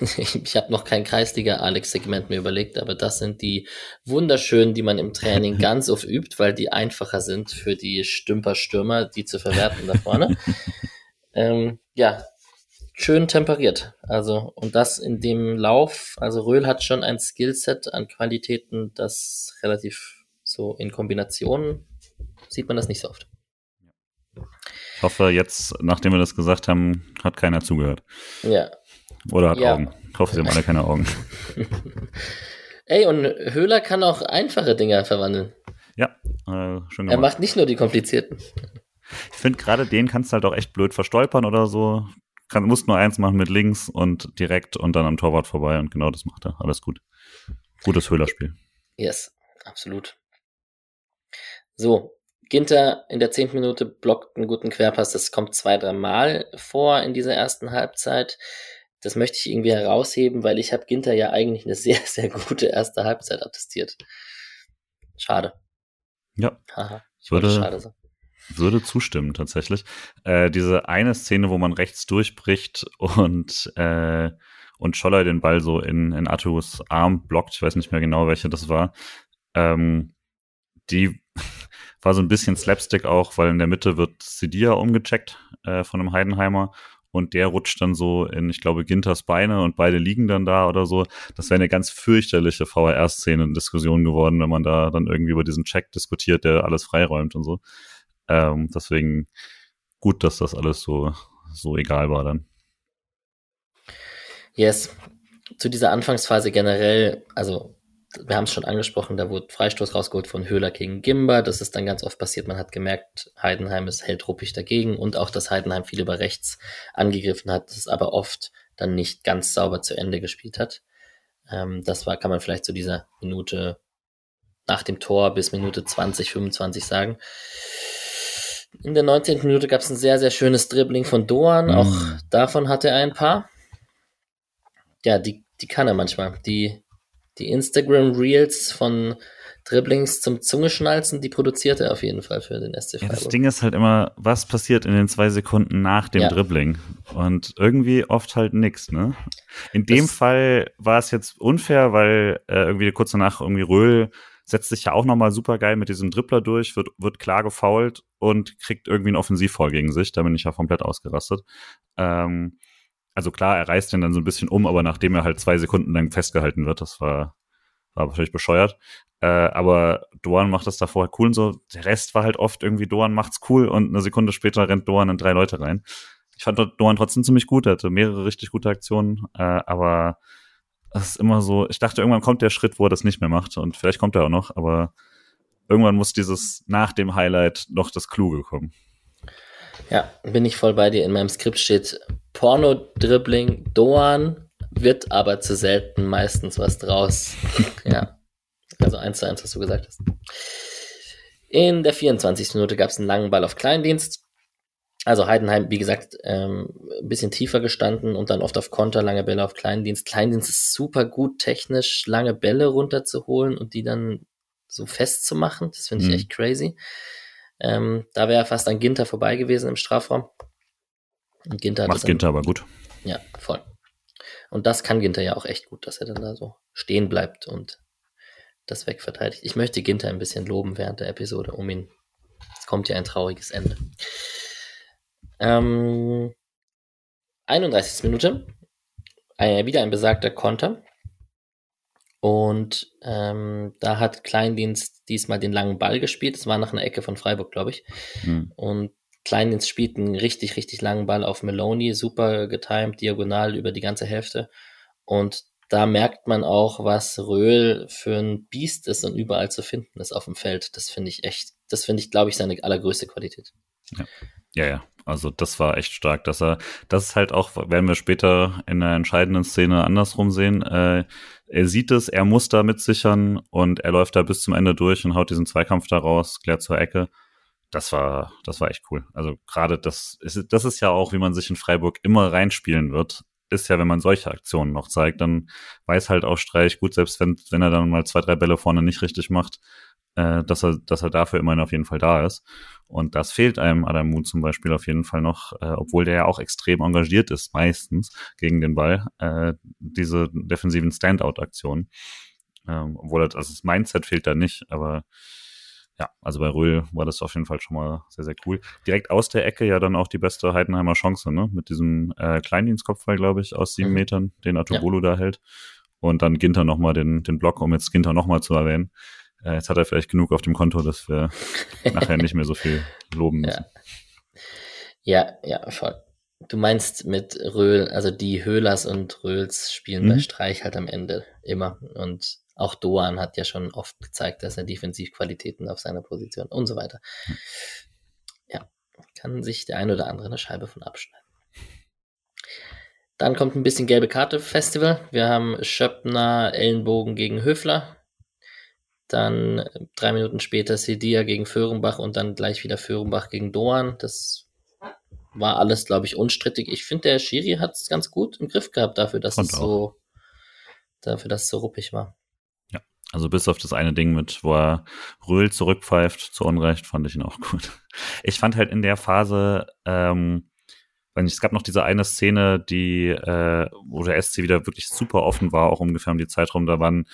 Ich habe noch kein Kreisliga-Alex-Segment mir überlegt, aber das sind die wunderschönen, die man im Training [LAUGHS] ganz oft übt, weil die einfacher sind für die Stümper-Stürmer, die zu verwerten da vorne. [LAUGHS] ähm, ja, schön temperiert. Also, und das in dem Lauf. Also, Röhl hat schon ein Skillset an Qualitäten, das relativ so in Kombination sieht man das nicht so oft. Ich hoffe, jetzt, nachdem wir das gesagt haben, hat keiner zugehört. Ja. Oder hat ja. Augen. Ich hoffe, sie haben alle keine Augen. [LAUGHS] Ey, und Höhler kann auch einfache Dinge verwandeln. Ja, äh, schön gemacht. Er macht nicht nur die komplizierten. Ich finde, gerade den kannst du halt auch echt blöd verstolpern oder so. Kann, musst nur eins machen mit links und direkt und dann am Torwart vorbei und genau das macht er. Alles gut. Gutes Höhlerspiel. Yes, absolut. So, Ginter in der zehnten Minute blockt einen guten Querpass. Das kommt zwei, drei Mal vor in dieser ersten Halbzeit. Das möchte ich irgendwie herausheben, weil ich habe Ginter ja eigentlich eine [LAUGHS] sehr, sehr gute erste Halbzeit attestiert. Schade. Ja. Haha, ich würde, schade sagen. Würde zustimmen, tatsächlich. Äh, diese eine Szene, wo man rechts durchbricht und, äh, und Scholler den Ball so in, in Atus Arm blockt, ich weiß nicht mehr genau, welche das war, ähm, die [LAUGHS] war so ein bisschen Slapstick auch, weil in der Mitte wird Sidia umgecheckt äh, von einem Heidenheimer und der rutscht dann so in, ich glaube, Ginters Beine und beide liegen dann da oder so. Das wäre eine ganz fürchterliche VR-Szene in Diskussion geworden, wenn man da dann irgendwie über diesen Check diskutiert, der alles freiräumt und so. Ähm, deswegen gut, dass das alles so, so egal war dann. Yes. Zu dieser Anfangsphase generell, also wir haben es schon angesprochen, da wurde Freistoß rausgeholt von Höhler gegen Gimba. Das ist dann ganz oft passiert. Man hat gemerkt, Heidenheim ist helltruppig dagegen und auch, dass Heidenheim viel über rechts angegriffen hat, das aber oft dann nicht ganz sauber zu Ende gespielt hat. Ähm, das war, kann man vielleicht zu dieser Minute nach dem Tor bis Minute 20, 25 sagen. In der 19. Minute gab es ein sehr, sehr schönes Dribbling von Doan. Mhm. Auch davon hat er ein paar. Ja, die, die kann er manchmal. Die die Instagram Reels von Dribblings zum Zungeschnalzen, die produziert er auf jeden Fall für den SC Freiburg. Ja, das Ding ist halt immer, was passiert in den zwei Sekunden nach dem ja. Dribbling? Und irgendwie oft halt nix, ne? In dem das Fall war es jetzt unfair, weil äh, irgendwie kurz danach irgendwie Röhl setzt sich ja auch nochmal super geil mit diesem Dribbler durch, wird, wird klar gefoult und kriegt irgendwie einen Offensivfall gegen sich. Da bin ich ja komplett ausgerastet. Ähm, also klar, er reißt den dann so ein bisschen um, aber nachdem er halt zwei Sekunden lang festgehalten wird, das war, war wahrscheinlich bescheuert. Äh, aber Doan macht das davor halt cool und so. Der Rest war halt oft irgendwie, Doan macht's cool und eine Sekunde später rennt Doan in drei Leute rein. Ich fand Doan trotzdem ziemlich gut, er hatte mehrere richtig gute Aktionen, äh, aber es ist immer so, ich dachte, irgendwann kommt der Schritt, wo er das nicht mehr macht und vielleicht kommt er auch noch, aber irgendwann muss dieses nach dem Highlight noch das Kluge kommen. Ja, bin ich voll bei dir. In meinem Skript steht Porno-Dribbling Doan, wird aber zu selten meistens was draus. [LAUGHS] ja, also eins zu eins, was du gesagt hast. In der 24. Minute gab es einen langen Ball auf Kleindienst. also Heidenheim, wie gesagt, ähm, ein bisschen tiefer gestanden und dann oft auf Konter, lange Bälle auf Kleindienst. Kleindienst ist super gut technisch, lange Bälle runterzuholen und die dann so festzumachen. Das finde ich mhm. echt crazy. Ähm, da wäre fast an Ginter vorbei gewesen im Strafraum. Und Ginter Macht Ginter aber gut. Ja, voll. Und das kann Ginter ja auch echt gut, dass er dann da so stehen bleibt und das wegverteidigt. Ich möchte Ginter ein bisschen loben während der Episode, um ihn. Es kommt ja ein trauriges Ende. Ähm, 31. Minute. Ein, wieder ein besagter Konter. Und ähm, da hat Kleindienst diesmal den langen Ball gespielt. Das war nach einer Ecke von Freiburg, glaube ich. Mhm. Und Kleindienst spielt einen richtig, richtig langen Ball auf Meloni, super getimed, diagonal über die ganze Hälfte. Und da merkt man auch, was Röhl für ein Biest ist und überall zu finden ist auf dem Feld. Das finde ich echt, das finde ich, glaube ich, seine allergrößte Qualität. Ja. ja, ja. Also das war echt stark, dass er, das ist halt auch, werden wir später in der entscheidenden Szene andersrum sehen. Äh, er sieht es, er muss da mitsichern und er läuft da bis zum Ende durch und haut diesen Zweikampf da raus, klärt zur Ecke das war, das war echt cool. Also gerade das ist, das ist ja auch, wie man sich in Freiburg immer reinspielen wird, ist ja, wenn man solche Aktionen noch zeigt, dann weiß halt auch Streich gut, selbst wenn, wenn er dann mal zwei, drei Bälle vorne nicht richtig macht, äh, dass er, dass er dafür immerhin auf jeden Fall da ist. Und das fehlt einem Adamu zum Beispiel auf jeden Fall noch, äh, obwohl der ja auch extrem engagiert ist, meistens gegen den Ball, äh, diese defensiven Standout-Aktionen. Ähm, obwohl das, also das Mindset fehlt da nicht, aber ja, also bei Röhl war das auf jeden Fall schon mal sehr, sehr cool. Direkt aus der Ecke ja dann auch die beste Heidenheimer Chance, ne? Mit diesem äh, Kleindienstkopfball, glaube ich, aus sieben mhm. Metern, den Atobolo ja. da hält. Und dann Ginter nochmal den, den Block, um jetzt Ginter nochmal zu erwähnen. Äh, jetzt hat er vielleicht genug auf dem Konto, dass wir [LAUGHS] nachher nicht mehr so viel loben müssen. Ja, ja, ja voll. Du meinst mit Röhl, also die Höhlers und Röhls spielen mhm. bei Streich halt am Ende immer. Und auch Doan hat ja schon oft gezeigt, dass er Defensivqualitäten auf seiner Position und so weiter. Ja, kann sich der ein oder andere eine Scheibe von abschneiden. Dann kommt ein bisschen gelbe Karte Festival. Wir haben Schöppner, Ellenbogen gegen Höfler. Dann drei Minuten später Sedia gegen Föhrenbach und dann gleich wieder Föhrenbach gegen Doan. Das war alles, glaube ich, unstrittig. Ich finde, der Schiri hat es ganz gut im Griff gehabt dafür, dass Kommt es so, dafür, dass es so ruppig war. Also bis auf das eine Ding mit, wo er Röhl zurückpfeift, zu Unrecht, fand ich ihn auch gut. Ich fand halt in der Phase, ähm, weil es gab noch diese eine Szene, die, äh, wo der SC wieder wirklich super offen war, auch ungefähr um die Zeit rum, da waren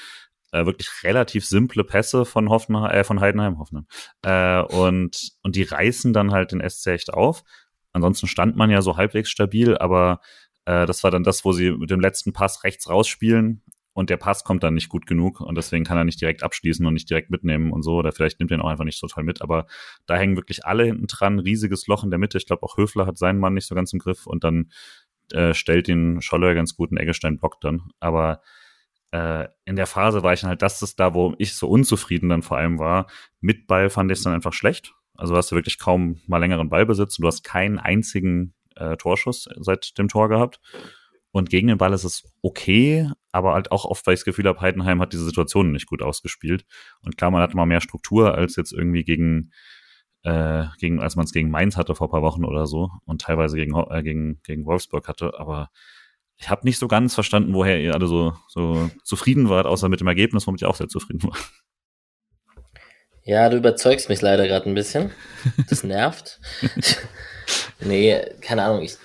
äh, wirklich relativ simple Pässe von Hoffenheim, äh, von Heidenheim, Hoffenheim. Äh, und, und die reißen dann halt den SC echt auf. Ansonsten stand man ja so halbwegs stabil, aber äh, das war dann das, wo sie mit dem letzten Pass rechts rausspielen und der Pass kommt dann nicht gut genug und deswegen kann er nicht direkt abschließen und nicht direkt mitnehmen und so oder vielleicht nimmt er ihn auch einfach nicht so toll mit, aber da hängen wirklich alle hinten dran, riesiges Loch in der Mitte, ich glaube auch Höfler hat seinen Mann nicht so ganz im Griff und dann äh, stellt ihn Scholler ganz gut, und Eggestein blockt dann, aber äh, in der Phase war ich dann halt, das ist da, wo ich so unzufrieden dann vor allem war, mit Ball fand ich es dann einfach schlecht, also hast du wirklich kaum mal längeren Ballbesitz und du hast keinen einzigen äh, Torschuss seit dem Tor gehabt und gegen den Ball ist es okay, aber halt auch oft, weil ich das Gefühl habe, Heidenheim hat diese Situation nicht gut ausgespielt. Und klar, man hatte mal mehr Struktur als jetzt irgendwie gegen, äh, gegen als man es gegen Mainz hatte vor paar Wochen oder so und teilweise gegen, äh, gegen, gegen Wolfsburg hatte. Aber ich habe nicht so ganz verstanden, woher ihr alle so, so zufrieden wart, außer mit dem Ergebnis, womit ich auch sehr zufrieden war. Ja, du überzeugst mich leider gerade ein bisschen. Das nervt. [LAUGHS] nee, keine Ahnung. Ich,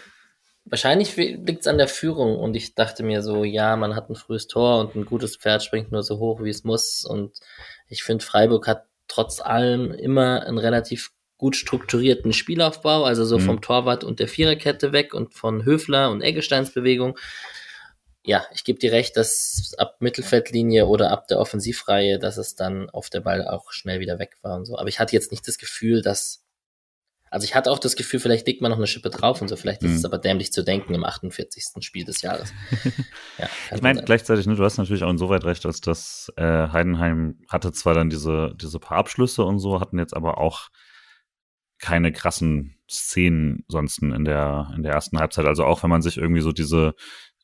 Wahrscheinlich liegt es an der Führung und ich dachte mir so, ja, man hat ein frühes Tor und ein gutes Pferd springt nur so hoch, wie es muss. Und ich finde, Freiburg hat trotz allem immer einen relativ gut strukturierten Spielaufbau, also so mhm. vom Torwart und der Viererkette weg und von Höfler und Eggesteins Bewegung. Ja, ich gebe dir recht, dass ab Mittelfeldlinie oder ab der Offensivreihe, dass es dann auf der Ball auch schnell wieder weg war und so. Aber ich hatte jetzt nicht das Gefühl, dass also ich hatte auch das Gefühl, vielleicht legt man noch eine Schippe drauf und so. Vielleicht ist es mhm. aber dämlich zu denken im 48. Spiel des Jahres. [LAUGHS] ja, ich meine, gleichzeitig, ne, du hast natürlich auch insoweit recht, als dass äh, Heidenheim hatte zwar dann diese, diese paar Abschlüsse und so, hatten jetzt aber auch keine krassen Szenen sonst in der, in der ersten Halbzeit. Also auch wenn man sich irgendwie so diese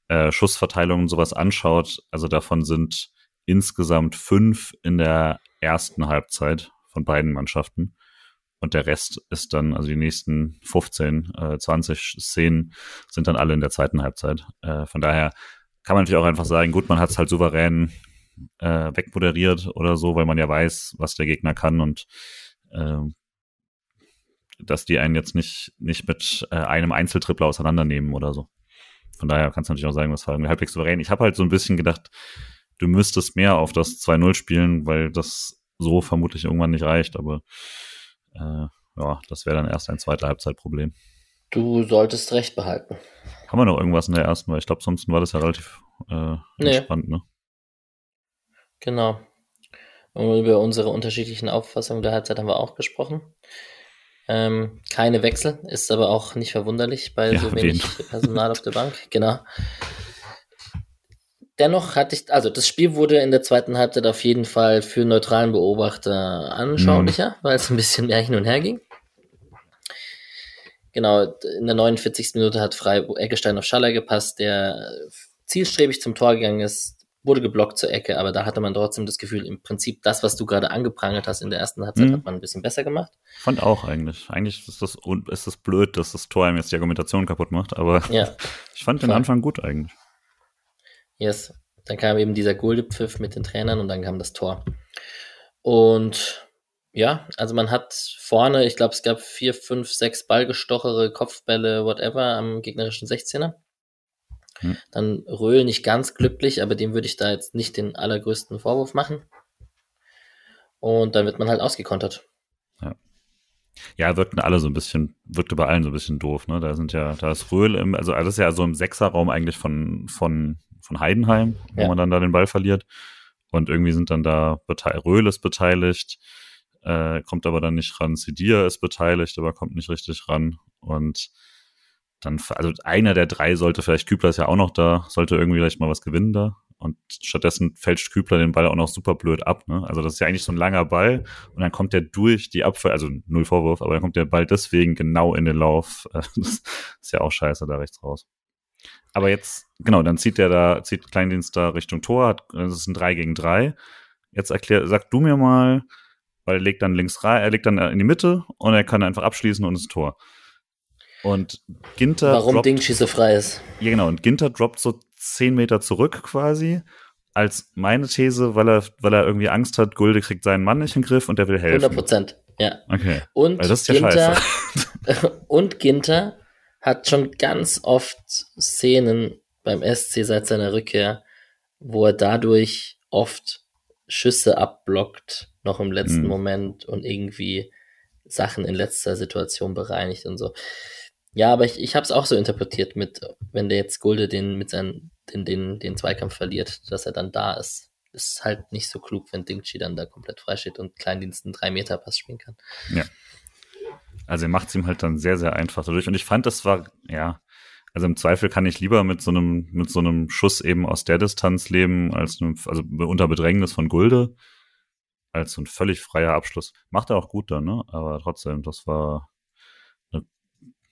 äh, Schussverteilung und sowas anschaut, also davon sind insgesamt fünf in der ersten Halbzeit von beiden Mannschaften. Und der Rest ist dann, also die nächsten 15, äh, 20 Szenen sind dann alle in der zweiten Halbzeit. Äh, von daher kann man natürlich auch einfach sagen, gut, man hat es halt souverän äh, wegmoderiert oder so, weil man ja weiß, was der Gegner kann und äh, dass die einen jetzt nicht, nicht mit äh, einem Einzeltrippler auseinandernehmen oder so. Von daher kannst du natürlich auch sagen, das war irgendwie halbwegs souverän. Ich habe halt so ein bisschen gedacht, du müsstest mehr auf das 2-0 spielen, weil das so vermutlich irgendwann nicht reicht, aber äh, ja, das wäre dann erst ein zweiter Halbzeitproblem. Du solltest recht behalten. Haben wir noch irgendwas in der ersten? Weil ich glaube, sonst war das ja relativ äh, entspannt, nee. ne? Genau. Und über unsere unterschiedlichen Auffassungen der Halbzeit haben wir auch gesprochen. Ähm, keine Wechsel, ist aber auch nicht verwunderlich bei ja, so wenig Personal auf der Bank. Genau. Dennoch hatte ich, also das Spiel wurde in der zweiten Halbzeit auf jeden Fall für neutralen Beobachter anschaulicher, mhm. weil es ein bisschen mehr hin und her ging. Genau, in der 49. Minute hat Frei Eckestein auf Schaller gepasst, der zielstrebig zum Tor gegangen ist, wurde geblockt zur Ecke, aber da hatte man trotzdem das Gefühl, im Prinzip das, was du gerade angeprangert hast in der ersten Halbzeit, mhm. hat man ein bisschen besser gemacht. Fand auch eigentlich. Eigentlich ist das, ist das blöd, dass das Tor einem jetzt die Argumentation kaputt macht, aber ja. ich fand den Anfang gut eigentlich. Yes. Dann kam eben dieser Goldepfiff mit den Trainern und dann kam das Tor. Und ja, also man hat vorne, ich glaube, es gab vier, fünf, sechs Ballgestochere, Kopfbälle, whatever am gegnerischen 16er. Hm. Dann Röhl nicht ganz glücklich, aber dem würde ich da jetzt nicht den allergrößten Vorwurf machen. Und dann wird man halt ausgekontert. Ja. Ja, wirkten alle so ein bisschen, wirkte bei allen so ein bisschen doof, ne? Da sind ja, da ist Röhl im, also alles ist ja so im Sechserraum eigentlich von, von, von Heidenheim, wo ja. man dann da den Ball verliert. Und irgendwie sind dann da Röhl ist beteiligt, äh, kommt aber dann nicht ran. Sidir ist beteiligt, aber kommt nicht richtig ran. Und dann, also einer der drei sollte vielleicht, Kübler ist ja auch noch da, sollte irgendwie vielleicht mal was gewinnen da. Und stattdessen fälscht Kübler den Ball auch noch super blöd ab. Ne? Also das ist ja eigentlich so ein langer Ball und dann kommt der durch die Abwehr, also null Vorwurf, aber dann kommt der Ball deswegen genau in den Lauf. [LAUGHS] Das ist ja auch scheiße da rechts raus. Aber jetzt, genau, dann zieht der da, zieht Kleindienst da Richtung Tor, hat, das ist ein 3 gegen 3. Jetzt erklär, sag du mir mal, weil er legt dann links rein, er legt dann in die Mitte und er kann einfach abschließen und das Tor. Und Ginter. Warum droppt, Ding so frei ist. Ja, genau. Und Ginter droppt so zehn Meter zurück quasi. Als meine These, weil er, weil er irgendwie Angst hat, Gulde kriegt seinen Mann nicht in den Griff und der will helfen. 100 Prozent, ja. Okay. Und ist ja Ginter, [LAUGHS] und Ginter hat schon ganz oft Szenen beim SC seit seiner Rückkehr, wo er dadurch oft Schüsse abblockt, noch im letzten hm. Moment und irgendwie Sachen in letzter Situation bereinigt und so. Ja, aber ich, ich habe es auch so interpretiert mit, wenn der jetzt Gulde den mit seinen, den, den, den Zweikampf verliert, dass er dann da ist. Ist halt nicht so klug, wenn Dingchi dann da komplett frei steht und Kleindienst einen 3-Meter-Pass spielen kann. Ja. Also er macht es ihm halt dann sehr, sehr einfach dadurch. Und ich fand, das war, ja, also im Zweifel kann ich lieber mit so einem, mit so einem Schuss eben aus der Distanz leben, als einem, also unter Bedrängnis von Gulde, als so ein völlig freier Abschluss. Macht er auch gut dann, ne? Aber trotzdem, das war,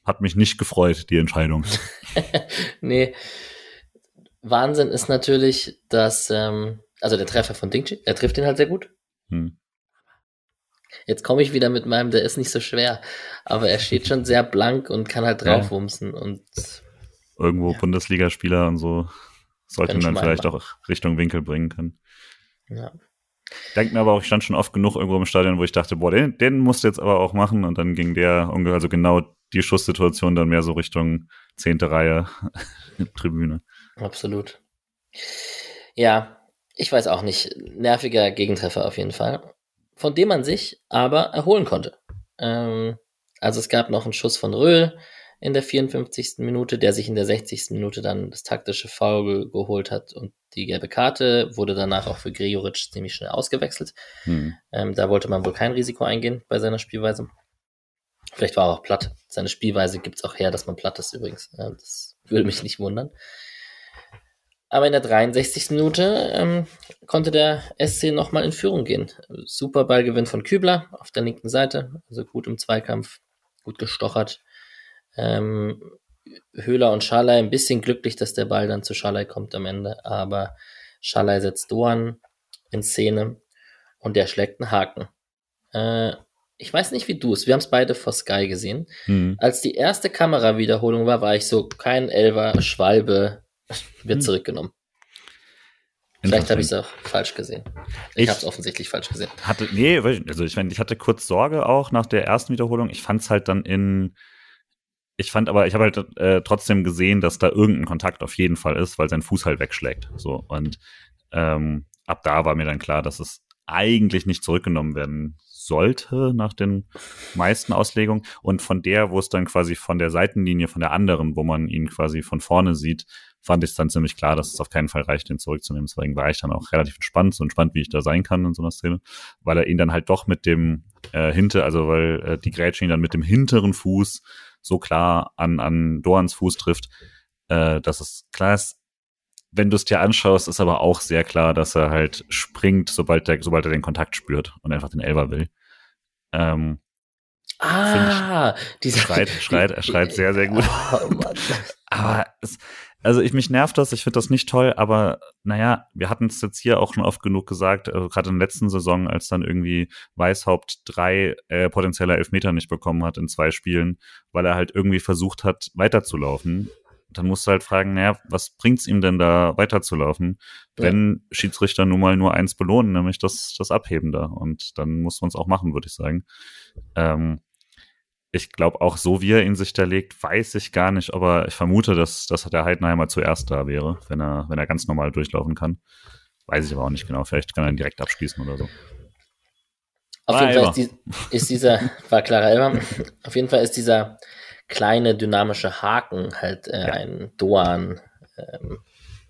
hat mich nicht gefreut, die Entscheidung. [LAUGHS] [LAUGHS] nee. Wahnsinn ist natürlich, dass, ähm, also der Treffer von Dingchi, er trifft ihn halt sehr gut. Hm. Jetzt komme ich wieder mit meinem, der ist nicht so schwer, aber er steht schon sehr blank und kann halt draufwumsen ja. und irgendwo ja. Bundesligaspieler und so sollten dann vielleicht machen. auch Richtung Winkel bringen können. Ja. Denkt mir aber auch, ich stand schon oft genug irgendwo im Stadion, wo ich dachte, boah, den, den musst du jetzt aber auch machen. Und dann ging der, also genau die Schusssituation dann mehr so Richtung zehnte Reihe [LAUGHS] Tribüne. Absolut. Ja, ich weiß auch nicht. Nerviger Gegentreffer auf jeden Fall. Von dem man sich aber erholen konnte. Ähm, also es gab noch einen Schuss von Röhl, in der 54. Minute, der sich in der 60. Minute dann das taktische Foul geholt hat und die gelbe Karte wurde danach auch für Gregoritsch ziemlich schnell ausgewechselt. Hm. Ähm, da wollte man wohl kein Risiko eingehen bei seiner Spielweise. Vielleicht war er auch platt. Seine Spielweise gibt es auch her, dass man platt ist übrigens. Das würde mich nicht wundern. Aber in der 63. Minute ähm, konnte der SC nochmal in Führung gehen. Super Ballgewinn von Kübler auf der linken Seite, also gut im Zweikampf, gut gestochert. Ähm, Höhler und Schalay ein bisschen glücklich, dass der Ball dann zu Schalay kommt am Ende, aber Schalay setzt Doan in Szene und der schlägt einen Haken. Äh, ich weiß nicht wie du es, wir haben es beide vor Sky gesehen. Hm. Als die erste Kamerawiederholung war, war ich so, kein Elver, Schwalbe [LAUGHS] wird hm. zurückgenommen. Vielleicht habe ich es auch falsch gesehen. Ich, ich habe es offensichtlich falsch gesehen. Hatte, nee, also ich meine, ich hatte kurz Sorge auch nach der ersten Wiederholung. Ich fand es halt dann in, ich fand aber, ich habe halt äh, trotzdem gesehen, dass da irgendein Kontakt auf jeden Fall ist, weil sein Fuß halt wegschlägt. So und ähm, ab da war mir dann klar, dass es eigentlich nicht zurückgenommen werden sollte nach den meisten Auslegungen. Und von der, wo es dann quasi von der Seitenlinie, von der anderen, wo man ihn quasi von vorne sieht, fand ich es dann ziemlich klar, dass es auf keinen Fall reicht, den zurückzunehmen. Deswegen war ich dann auch relativ entspannt, so entspannt, wie ich da sein kann in so einer Szene, weil er ihn dann halt doch mit dem äh, hinter, also weil äh, die Grätsche ihn dann mit dem hinteren Fuß so klar an, an Dorans Fuß trifft, äh, dass es klar ist, wenn du es dir anschaust, ist aber auch sehr klar, dass er halt springt, sobald, der, sobald er den Kontakt spürt und einfach den Elber will. Ähm, ah, dieser schreit, [LAUGHS] schreit, er schreit sehr, sehr gut. Oh, [LAUGHS] aber es, also ich mich nervt das, ich finde das nicht toll, aber naja, wir hatten es jetzt hier auch schon oft genug gesagt, also gerade in der letzten Saison, als dann irgendwie Weißhaupt drei äh, potenzielle Elfmeter nicht bekommen hat in zwei Spielen, weil er halt irgendwie versucht hat, weiterzulaufen dann musst du halt fragen, naja, was bringt's ihm denn da weiterzulaufen, wenn ja. Schiedsrichter nun mal nur eins belohnen, nämlich das, das Abheben da. Und dann muss man es auch machen, würde ich sagen. Ähm, ich glaube, auch so wie er ihn sich da legt, weiß ich gar nicht, aber ich vermute, dass, dass der Heidenheimer zuerst da wäre, wenn er, wenn er ganz normal durchlaufen kann. Weiß ich aber auch nicht genau. Vielleicht kann er ihn direkt abschließen oder so. Auf war jeden Fall ist, die, ist, dieser, war klarer Elber, auf jeden Fall ist dieser kleine dynamische Haken halt äh, ja. ein Doan ähm,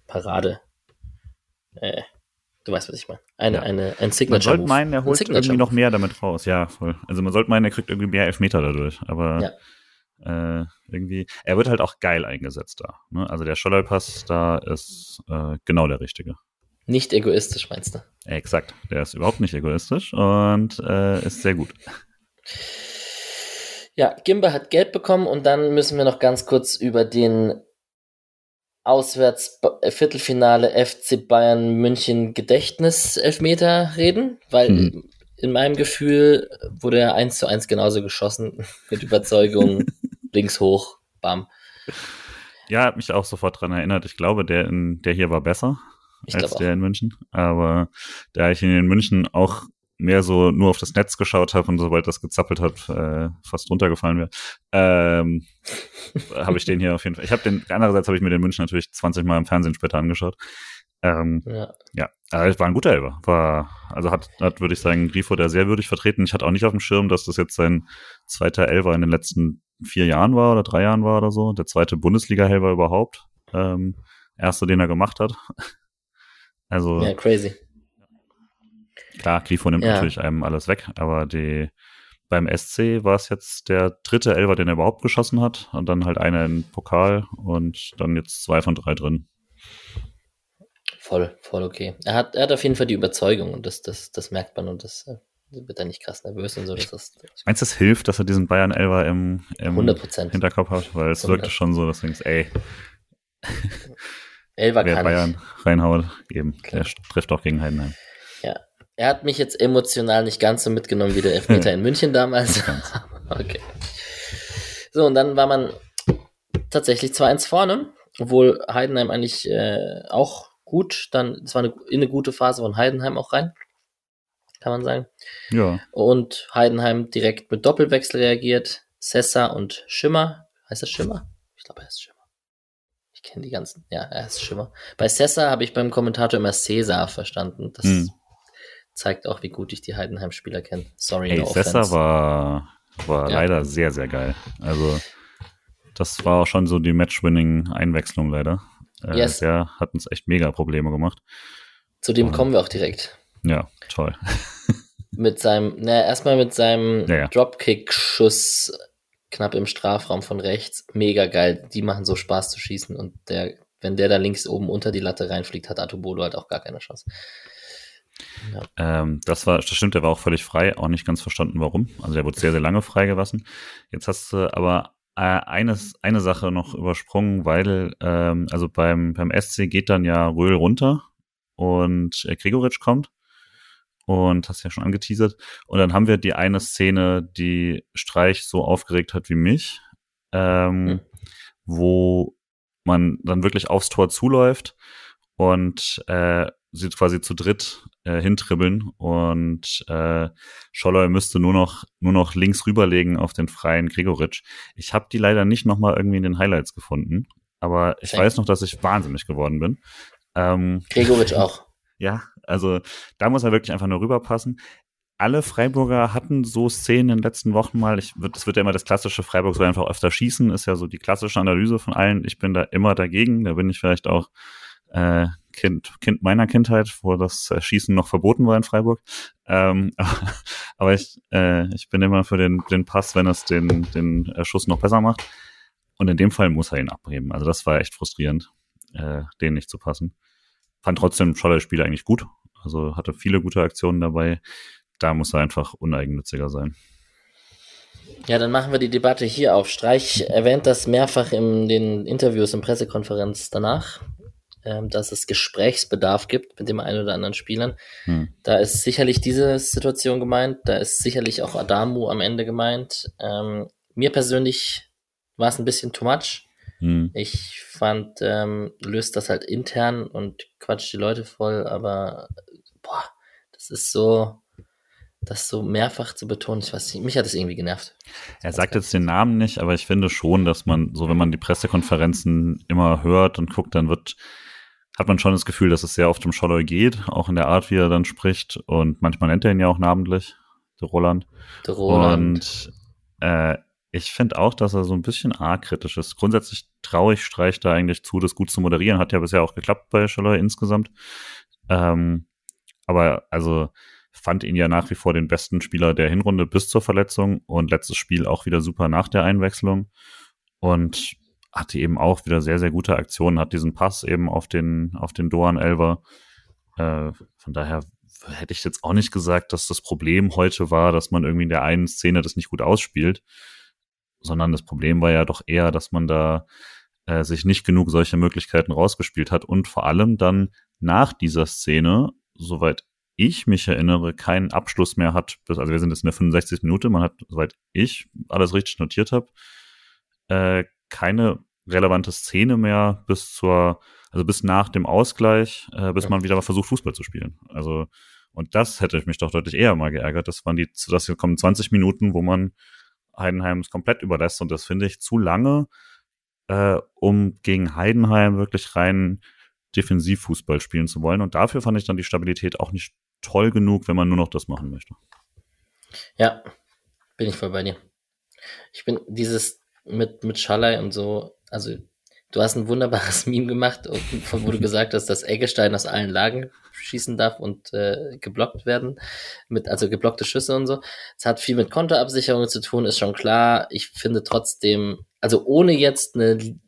Parade. Äh, du weißt, was ich meine. Eine, ja. eine, ein Signature. Man sollte meinen, er holt irgendwie noch mehr damit raus. Ja, voll. Also man sollte meinen, er kriegt irgendwie mehr Elfmeter dadurch. Aber ja. Äh, irgendwie, er wird halt auch geil eingesetzt da. Ne? Also der Schollerpass da ist äh, genau der richtige. Nicht egoistisch, meinst du? Exakt. Der ist überhaupt nicht egoistisch und äh, ist sehr gut. Ja, Gimba hat Geld bekommen und dann müssen wir noch ganz kurz über den Auswärts-Viertelfinale FC Bayern München Gedächtnis Elfmeter reden, weil hm. in meinem Gefühl wurde er eins zu eins genauso geschossen [LAUGHS] mit Überzeugung [LAUGHS] links hoch, bam. Ja, hat mich auch sofort dran erinnert. Ich glaube, der in, der hier war besser ich als der in München. Aber da ich in München auch mehr so nur auf das Netz geschaut habe und sobald das gezappelt hat, äh, fast runtergefallen wäre, ähm, [LAUGHS] habe ich den hier auf jeden Fall. Ich habe den, andererseits habe ich mir den München natürlich 20 Mal im Fernsehen später angeschaut. Ähm, ja. ja, aber es war ein guter Elber. War, also hat, hat würde ich sagen, Grifo da sehr würdig vertreten. Ich hatte auch nicht auf dem Schirm, dass das jetzt sein zweiter Elber in den letzten vier Jahren war oder drei Jahren war oder so. Der zweite Bundesliga-Helber überhaupt. Ähm, erste, den er gemacht hat. [LAUGHS] Also. Ja, crazy. Klar, Grifo nimmt ja. natürlich einem alles weg, aber die, beim SC war es jetzt der dritte Elfer, den er überhaupt geschossen hat und dann halt einer im Pokal und dann jetzt zwei von drei drin. Voll, voll okay. Er hat, er hat auf jeden Fall die Überzeugung und das, das, das merkt man und das äh, wird er nicht krass nervös und so. Das ist, Meinst du, es hilft, dass er diesen Bayern Elfer im, im 100%. Hinterkopf hat? Weil es 100. wirkte schon so, dass du denkst, ey, Elfer wer Bayern ich. reinhaut, eben, Klar. der trifft auch gegen Heidenheim. Er hat mich jetzt emotional nicht ganz so mitgenommen wie der Elfmeter in München damals. [LAUGHS] okay. So, und dann war man tatsächlich 2-1 vorne, obwohl Heidenheim eigentlich äh, auch gut, dann, es war eine, in eine gute Phase von Heidenheim auch rein, kann man sagen. Ja. Und Heidenheim direkt mit Doppelwechsel reagiert. Sessa und Schimmer. Heißt das Schimmer? Ich glaube, er ist Schimmer. Ich kenne die ganzen. Ja, er ist Schimmer. Bei Sessa habe ich beim Kommentator immer Cäsar verstanden. Das hm zeigt auch, wie gut ich die Heidenheim-Spieler kenne. Sorry, Ey, no Sessa war, war ja. leider sehr, sehr geil. Also, das war auch schon so die Match-Winning-Einwechslung leider. Äh, yes. Der hat uns echt mega Probleme gemacht. Zu dem kommen wir auch direkt. Ja, toll. [LAUGHS] mit seinem, naja, erstmal mit seinem ja, ja. Dropkick-Schuss knapp im Strafraum von rechts. Mega geil. Die machen so Spaß zu schießen und der, wenn der da links oben unter die Latte reinfliegt, hat Atobolo halt auch gar keine Chance. Ja. Ähm, das war, das stimmt, der war auch völlig frei, auch nicht ganz verstanden, warum. Also der wurde sehr, sehr lange freigelassen. Jetzt hast du aber äh, eines, eine Sache noch übersprungen, weil, ähm, also beim, beim SC geht dann ja Röhl runter und äh, Gregoritsch kommt. und hast ja schon angeteasert. Und dann haben wir die eine Szene, die Streich so aufgeregt hat wie mich, ähm, mhm. wo man dann wirklich aufs Tor zuläuft und äh, sie quasi zu dritt äh, hintribbeln und äh, Scholloy müsste nur noch nur noch links rüberlegen auf den freien Gregoritsch. Ich habe die leider nicht noch mal irgendwie in den Highlights gefunden, aber ich okay. weiß noch, dass ich wahnsinnig geworden bin. Ähm, Gregoritsch [LAUGHS] auch. Ja, also da muss er wirklich einfach nur rüberpassen. Alle Freiburger hatten so Szenen in den letzten Wochen mal. Ich, das wird ja immer das klassische Freiburg so einfach öfter schießen, ist ja so die klassische Analyse von allen. Ich bin da immer dagegen. Da bin ich vielleicht auch äh, Kind, kind meiner Kindheit, wo das Schießen noch verboten war in Freiburg. Ähm, [LAUGHS] aber ich, äh, ich bin immer für den, den Pass, wenn es den, den Schuss noch besser macht. Und in dem Fall muss er ihn abheben. Also das war echt frustrierend, äh, den nicht zu passen fand trotzdem Scholler Spiel eigentlich gut. Also hatte viele gute Aktionen dabei. Da muss er einfach uneigennütziger sein. Ja, dann machen wir die Debatte hier auf. Streich erwähnt das mehrfach in den Interviews und Pressekonferenz danach, dass es Gesprächsbedarf gibt mit dem einen oder anderen Spielern. Hm. Da ist sicherlich diese Situation gemeint, da ist sicherlich auch Adamu am Ende gemeint. Ähm, mir persönlich war es ein bisschen too much. Hm. Ich fand, ähm, löst das halt intern und quatscht die Leute voll, aber boah, das ist so, das so mehrfach zu betonen, ich weiß nicht, mich hat es irgendwie genervt. Er sagt jetzt den Namen nicht, aber ich finde schon, dass man, so wenn man die Pressekonferenzen immer hört und guckt, dann wird, hat man schon das Gefühl, dass es sehr oft um Scholloy geht, auch in der Art, wie er dann spricht. Und manchmal nennt er ihn ja auch namentlich, der Roland. Der Roland. Und äh, ich finde auch, dass er so ein bisschen arg-kritisch ist. Grundsätzlich traue ich Streich da eigentlich zu, das gut zu moderieren. Hat ja bisher auch geklappt bei Schalloy insgesamt. Ähm, aber also fand ihn ja nach wie vor den besten Spieler der Hinrunde bis zur Verletzung und letztes Spiel auch wieder super nach der Einwechslung und hatte eben auch wieder sehr, sehr gute Aktionen, hat diesen Pass eben auf den, auf den Doan Elver. Äh, von daher hätte ich jetzt auch nicht gesagt, dass das Problem heute war, dass man irgendwie in der einen Szene das nicht gut ausspielt sondern das Problem war ja doch eher, dass man da äh, sich nicht genug solche Möglichkeiten rausgespielt hat und vor allem dann nach dieser Szene, soweit ich mich erinnere, keinen Abschluss mehr hat. Also wir sind jetzt in der 65. Minute, man hat, soweit ich alles richtig notiert habe, äh, keine relevante Szene mehr bis zur, also bis nach dem Ausgleich, äh, bis man wieder mal versucht, Fußball zu spielen. Also, und das hätte ich mich doch deutlich eher mal geärgert. Das waren die, das kommen 20 Minuten, wo man Heidenheim es komplett überlässt. Und das finde ich zu lange, äh, um gegen Heidenheim wirklich rein Defensivfußball spielen zu wollen. Und dafür fand ich dann die Stabilität auch nicht toll genug, wenn man nur noch das machen möchte. Ja, bin ich voll bei dir. Ich bin dieses mit, mit Schallei und so, also du hast ein wunderbares [LAUGHS] Meme gemacht, wo du gesagt hast, dass Eggestein aus allen Lagen schießen darf und äh, geblockt werden, mit also geblockte Schüsse und so. Es hat viel mit Konterabsicherung zu tun, ist schon klar. Ich finde trotzdem, also ohne jetzt eine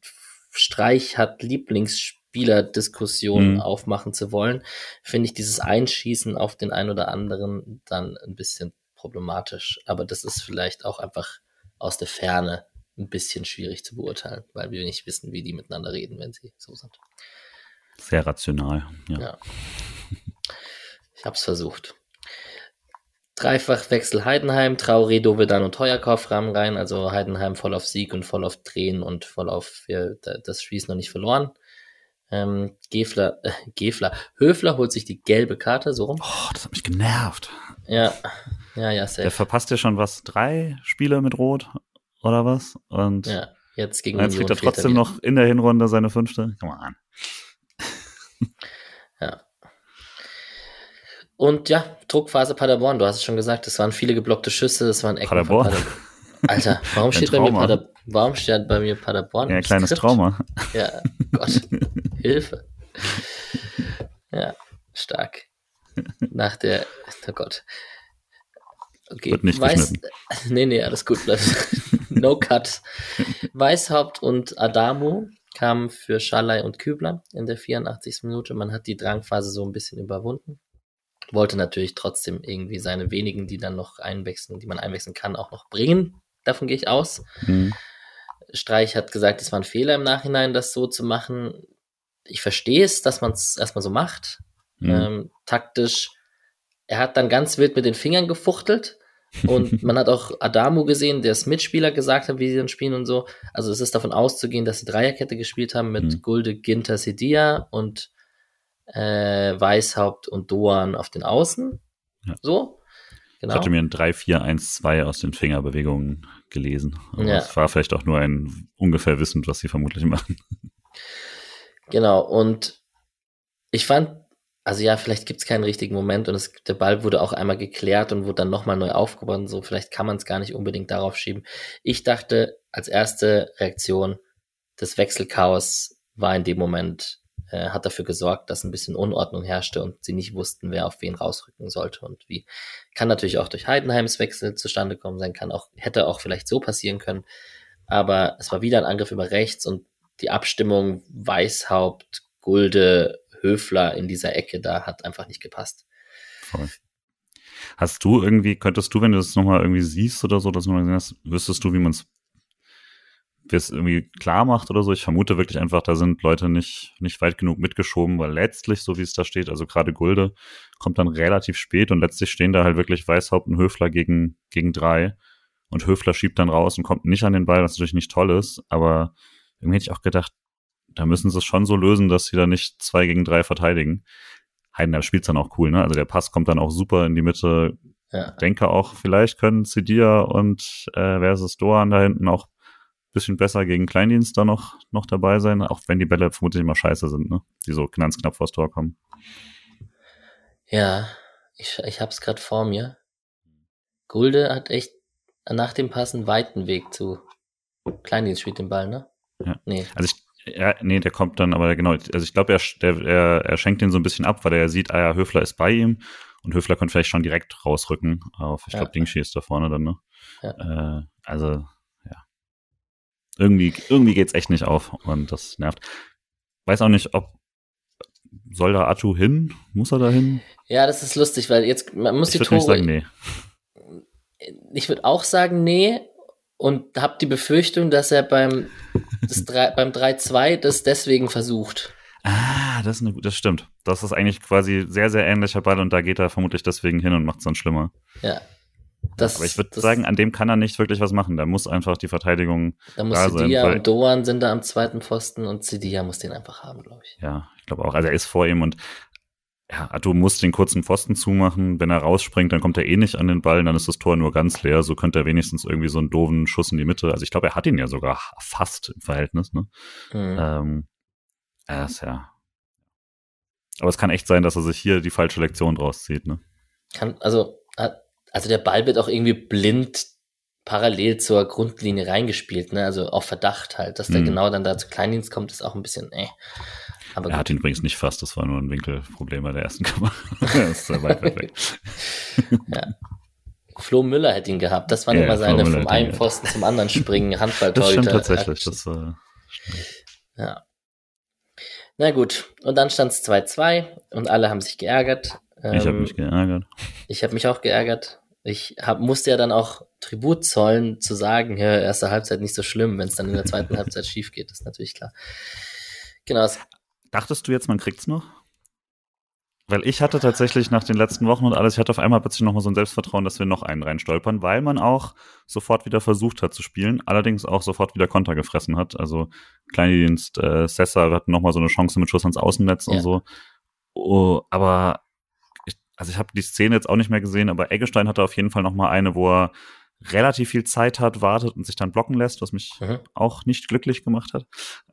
Streich hat Lieblingsspieler-Diskussion mhm. aufmachen zu wollen, finde ich dieses Einschießen auf den einen oder anderen dann ein bisschen problematisch. Aber das ist vielleicht auch einfach aus der Ferne ein bisschen schwierig zu beurteilen, weil wir nicht wissen, wie die miteinander reden, wenn sie so sind. Sehr rational, ja. ja. Ich habe es versucht. Dreifachwechsel Heidenheim, Traoré, Dovedan und Heuerkauf rahmen rein. Also Heidenheim voll auf Sieg und voll auf Drehen und voll auf ja, das Spiel ist noch nicht verloren. Ähm, Gefler, äh, Gefler, Höfler holt sich die gelbe Karte, so rum. Oh, das hat mich genervt. Ja, ja, ja, safe. Der verpasst ja schon was, drei Spiele mit Rot oder was? Und ja, jetzt gegen Jetzt kriegt er trotzdem noch in der Hinrunde seine fünfte. Komm mal an. ja. Und ja, Druckphase Paderborn, du hast es schon gesagt, es waren viele geblockte Schüsse, es waren Ecken Paderborn. Paderborn. Alter, [LAUGHS] warum steht bei mir Paderborn? Warum steht bei mir Paderborn? Ja, ein kleines Skript? Trauma. Ja, Gott, [LAUGHS] Hilfe. Ja, stark. Nach der, oh Gott. Okay, Wird nicht Weiß, [LAUGHS] Nee, nee, alles gut. [LAUGHS] no cut. [LAUGHS] Weißhaupt und Adamo kamen für Schalay und Kübler in der 84. Minute. Man hat die Drangphase so ein bisschen überwunden wollte natürlich trotzdem irgendwie seine wenigen, die dann noch einwechseln, die man einwechseln kann, auch noch bringen. Davon gehe ich aus. Mhm. Streich hat gesagt, es war ein Fehler im Nachhinein, das so zu machen. Ich verstehe es, dass man es erstmal so macht. Mhm. Ähm, taktisch er hat dann ganz wild mit den Fingern gefuchtelt. Und [LAUGHS] man hat auch Adamu gesehen, der es Mitspieler gesagt hat, wie sie dann spielen und so. Also es ist davon auszugehen, dass sie Dreierkette gespielt haben mit mhm. Gulde, Ginter, Sedia und äh, Weißhaupt und Doan auf den Außen. Ja. So. Genau. Ich hatte mir ein 3-4-1-2 aus den Fingerbewegungen gelesen. Aber ja. es war vielleicht auch nur ein ungefähr wissend, was sie vermutlich machen. Genau, und ich fand, also ja, vielleicht gibt es keinen richtigen Moment und es, der Ball wurde auch einmal geklärt und wurde dann nochmal neu aufgebaut. So, vielleicht kann man es gar nicht unbedingt darauf schieben. Ich dachte, als erste Reaktion, das Wechselchaos war in dem Moment äh, hat dafür gesorgt, dass ein bisschen Unordnung herrschte und sie nicht wussten, wer auf wen rausrücken sollte und wie. Kann natürlich auch durch Heidenheims Wechsel zustande kommen sein, kann auch, hätte auch vielleicht so passieren können. Aber es war wieder ein Angriff über rechts und die Abstimmung Weißhaupt, Gulde, Höfler in dieser Ecke da hat einfach nicht gepasst. Hast du irgendwie, könntest du, wenn du das nochmal irgendwie siehst oder so, dass du mal gesehen hast, wüsstest du, wie man es es irgendwie klar macht oder so. Ich vermute wirklich einfach, da sind Leute nicht, nicht weit genug mitgeschoben, weil letztlich, so wie es da steht, also gerade Gulde, kommt dann relativ spät und letztlich stehen da halt wirklich Weißhaupt und Höfler gegen, gegen drei. Und Höfler schiebt dann raus und kommt nicht an den Ball, was natürlich nicht toll ist, aber irgendwie hätte ich auch gedacht, da müssen sie es schon so lösen, dass sie da nicht zwei gegen drei verteidigen. Heidenheim spielt dann auch cool, ne? Also der Pass kommt dann auch super in die Mitte. Ja. Denke auch, vielleicht können Cedia und äh, versus Doan da hinten auch bisschen besser gegen Kleindienst da noch, noch dabei sein, auch wenn die Bälle vermutlich immer scheiße sind, ne? Die so ganz knapp vors Tor kommen. Ja, ich, ich hab's gerade vor mir. Gulde hat echt nach dem Pass einen weiten Weg zu Kleindienst spielt den Ball, ne? Ja. Nee. Also ich, ja, nee, der kommt dann, aber genau, also ich glaube, er, er, er schenkt den so ein bisschen ab, weil er sieht, ah ja, Höfler ist bei ihm und Höfler könnte vielleicht schon direkt rausrücken auf, ich glaube, ja. Dingshi ist da vorne dann, ne? Ja. Äh, also irgendwie, irgendwie geht's echt nicht auf und das nervt. Weiß auch nicht, ob soll da Atu hin? Muss er da hin? Ja, das ist lustig, weil jetzt man muss ich die Tore. Sagen, nee. Ich würde auch sagen, nee. Und habe die Befürchtung, dass er beim, das 3, [LAUGHS] beim 3-2 das deswegen versucht. Ah, das, ist eine, das stimmt. Das ist eigentlich quasi sehr, sehr ähnlicher Ball und da geht er vermutlich deswegen hin und macht es dann schlimmer. Ja, das, aber ich würde sagen, an dem kann er nicht wirklich was machen. Da muss einfach die Verteidigung da muss da Sidia sein. und Doan sind da am zweiten Pfosten und Sidia muss den einfach haben, glaube ich. Ja, ich glaube auch. Also er ist vor ihm und ja, du musst den kurzen Pfosten zumachen. Wenn er rausspringt, dann kommt er eh nicht an den Ball, dann ist das Tor nur ganz leer. So könnte er wenigstens irgendwie so einen doofen Schuss in die Mitte. Also ich glaube, er hat ihn ja sogar fast im Verhältnis. Ne? Mhm. Ähm, er ist ja. Aber es kann echt sein, dass er sich hier die falsche Lektion draus zieht. Ne? Kann, also also der Ball wird auch irgendwie blind parallel zur Grundlinie reingespielt, ne? Also auf Verdacht halt, dass der mhm. genau dann da zu Kleindienst kommt, ist auch ein bisschen, äh. Aber er gut. hat ihn übrigens nicht fast, das war nur ein Winkelproblem bei der ersten Kammer. [LAUGHS] das ist sehr weit weg. [LAUGHS] ja. Flo Müller hätte ihn gehabt. Das waren ja, immer seine vom einen Pfosten zum anderen springen, [LAUGHS] Handballtorhüter. Das stimmt tatsächlich. Das war ja. Na gut. Und dann stand es 2-2 und alle haben sich geärgert. Ich habe ähm, mich geärgert. Ich habe mich auch geärgert. Ich hab, musste ja dann auch Tribut zollen, zu sagen, ja, erste Halbzeit nicht so schlimm, wenn es dann in der zweiten Halbzeit schief geht, ist natürlich klar. Genau. Dachtest du jetzt, man kriegt's noch? Weil ich hatte tatsächlich nach den letzten Wochen und alles, ich hatte auf einmal plötzlich nochmal so ein Selbstvertrauen, dass wir noch einen reinstolpern, weil man auch sofort wieder versucht hat zu spielen, allerdings auch sofort wieder Konter gefressen hat. Also Kleindienst, äh, Sessa hatten nochmal so eine Chance mit Schuss ans Außennetz ja. und so. Oh, aber also ich habe die Szene jetzt auch nicht mehr gesehen, aber Eggestein hatte auf jeden Fall noch mal eine, wo er relativ viel Zeit hat, wartet und sich dann blocken lässt, was mich mhm. auch nicht glücklich gemacht hat.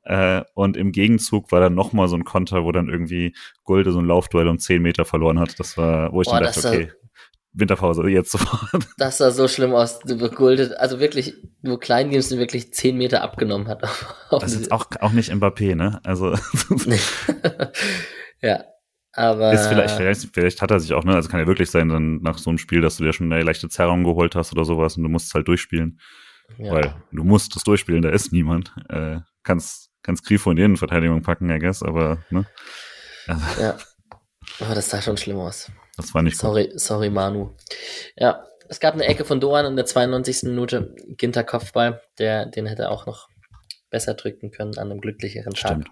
Äh, und im Gegenzug war dann noch mal so ein Konter, wo dann irgendwie Gulde so ein Laufduell um zehn Meter verloren hat. Das war, wo ich Boah, dann dachte, okay, Winterpause, jetzt sofort. [LAUGHS] Das sah so schlimm aus. Gulde, also wirklich, wo Kleindienst wirklich zehn Meter abgenommen hat. [LAUGHS] Das ist auch, auch nicht Mbappé, ne? Also. [LAUGHS] ja, aber. Ist vielleicht, vielleicht, vielleicht hat er sich auch, ne? Also kann ja wirklich sein, dann nach so einem Spiel, dass du dir schon eine leichte Zerrung geholt hast oder sowas und du musst es halt durchspielen. Ja. Weil du musst es durchspielen, da ist niemand. Äh, kannst, kannst Grifo in die Innenverteidigung packen, I guess, aber, ne? Also. Ja. Aber das sah schon schlimm aus. Das war nicht sorry, gut. Sorry, Manu. Ja, es gab eine Ecke von Doan in der 92. Minute. Ginter Kopfball, der, den hätte er auch noch besser drücken können an einem glücklicheren Tag. Stimmt.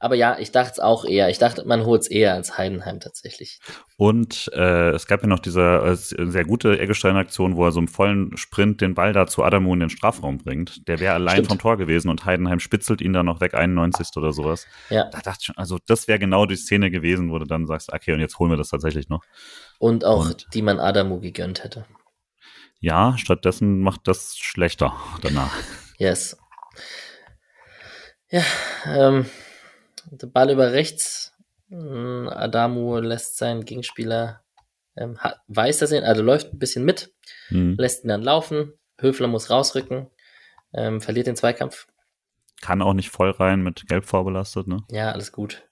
Aber ja, ich dachte es auch eher. Ich dachte, man holt es eher als Heidenheim tatsächlich. Und äh, es gab ja noch diese äh, sehr gute Eggestein-Aktion, wo er so im vollen Sprint den Ball da zu Adamu in den Strafraum bringt. Der wäre allein Stimmt. vom Tor gewesen und Heidenheim spitzelt ihn dann noch weg, 91. oder sowas. Ja. Da dachte ich schon, also das wäre genau die Szene gewesen, wo du dann sagst, okay, und jetzt holen wir das tatsächlich noch. Und auch, und, die man Adamu gegönnt hätte. Ja, stattdessen macht das schlechter danach. Yes. Ja, ähm, der Ball über rechts. Hm, Adamu lässt seinen Gegenspieler, ähm, weiß das, also läuft ein bisschen mit, mhm. lässt ihn dann laufen. Höfler muss rausrücken, ähm, verliert den Zweikampf. Kann auch nicht voll rein mit Gelb vorbelastet, ne? Ja, alles gut.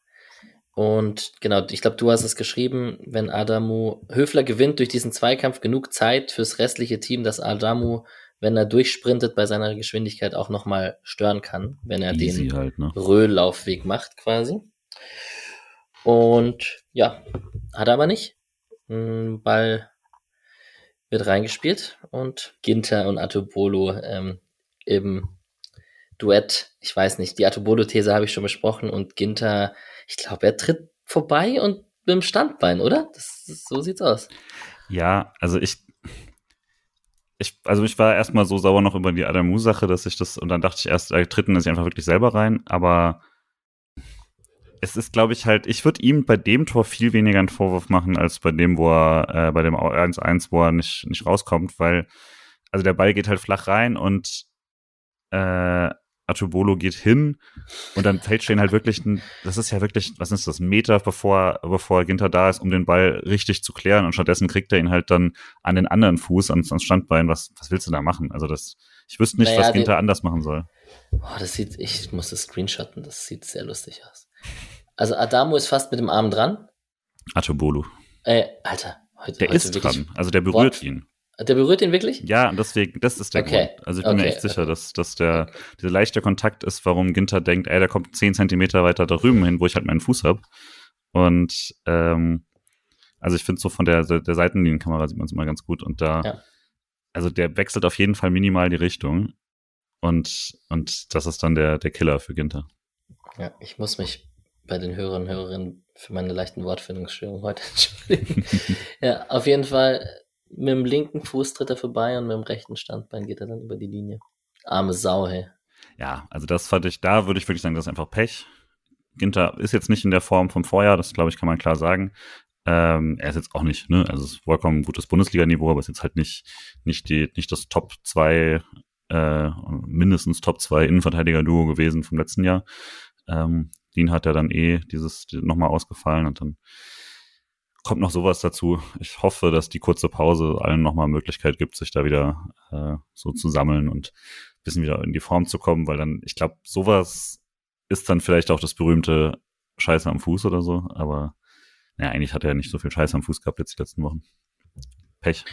Und genau, ich glaube, du hast es geschrieben, wenn Adamu, Höfler gewinnt durch diesen Zweikampf genug Zeit fürs restliche Team, dass Adamu wenn er durchsprintet bei seiner Geschwindigkeit auch nochmal stören kann, wenn er Easy den halt, ne? Röhllaufweg macht quasi. Und ja, hat er aber nicht. Ball wird reingespielt und Ginter und Atobolo ähm, im Duett, ich weiß nicht, die Atobolo-These habe ich schon besprochen und Ginter, ich glaube, er tritt vorbei und mit dem Standbein, oder? Das, so sieht's aus. Ja, also ich ich, also ich war erstmal so sauer noch über die Adamu-Sache, dass ich das, und dann dachte ich erst, er tritt sich einfach wirklich selber rein, aber es ist, glaube ich, halt, ich würde ihm bei dem Tor viel weniger einen Vorwurf machen, als bei dem, wo er, äh, bei dem 1-1, wo er nicht, nicht rauskommt, weil, also der Ball geht halt flach rein und äh, Atubolo geht hin und dann fällt Shane halt wirklich ein, das ist ja wirklich, was ist das, ein Meter bevor, bevor Ginter da ist, um den Ball richtig zu klären und stattdessen kriegt er ihn halt dann an den anderen Fuß, ans, ans Standbein. Was, was willst du da machen? Also das, ich wüsste nicht, naja, was Ginter den, anders machen soll. Oh, das sieht, ich muss das screenshotten, das sieht sehr lustig aus. Also Adamo ist fast mit dem Arm dran. Atubolo. Äh, Alter, heute, Der heute ist dran, also der berührt Wort, ihn. Der berührt ihn wirklich? Ja, und deswegen, das ist der okay. Grund. Also ich bin okay. mir echt sicher, dass, dass der, dieser leichte Kontakt ist, warum Ginter denkt, ey, der kommt zehn Zentimeter weiter da drüben hin, wo ich halt meinen Fuß hab. Und ähm, also ich finde so von der, der Seitenlinienkamera sieht man es immer ganz gut. Und da, ja. also der wechselt auf jeden Fall minimal die Richtung. Und, und das ist dann der, der Killer für Ginter. Ja, ich muss mich bei den Hörern und Hörerinnen für meine leichten Wortfindungsstörungen heute [LAUGHS] entschuldigen. [LAUGHS] ja, auf jeden Fall mit dem linken Fuß tritt er vorbei und mit dem rechten Standbein geht er dann über die Linie. Arme Sau, hey. Ja, also das fand ich, da würde ich wirklich sagen, das ist einfach Pech. Ginter ist jetzt nicht in der Form vom Vorjahr, das glaube ich, kann man klar sagen. Ähm, er ist jetzt auch nicht, ne, also es ist vollkommen gutes Bundesliga-Niveau, aber ist jetzt halt nicht, nicht die, nicht das Top 2, äh, mindestens Top 2 Innenverteidiger-Duo gewesen vom letzten Jahr. Ähm, Dean hat ja dann eh dieses nochmal ausgefallen und dann kommt noch sowas dazu. Ich hoffe, dass die kurze Pause allen nochmal Möglichkeit gibt, sich da wieder äh, so zu sammeln und ein bisschen wieder in die Form zu kommen, weil dann, ich glaube, sowas ist dann vielleicht auch das berühmte Scheiße am Fuß oder so, aber naja, eigentlich hat er ja nicht so viel Scheiße am Fuß gehabt jetzt die letzten Wochen. Pech.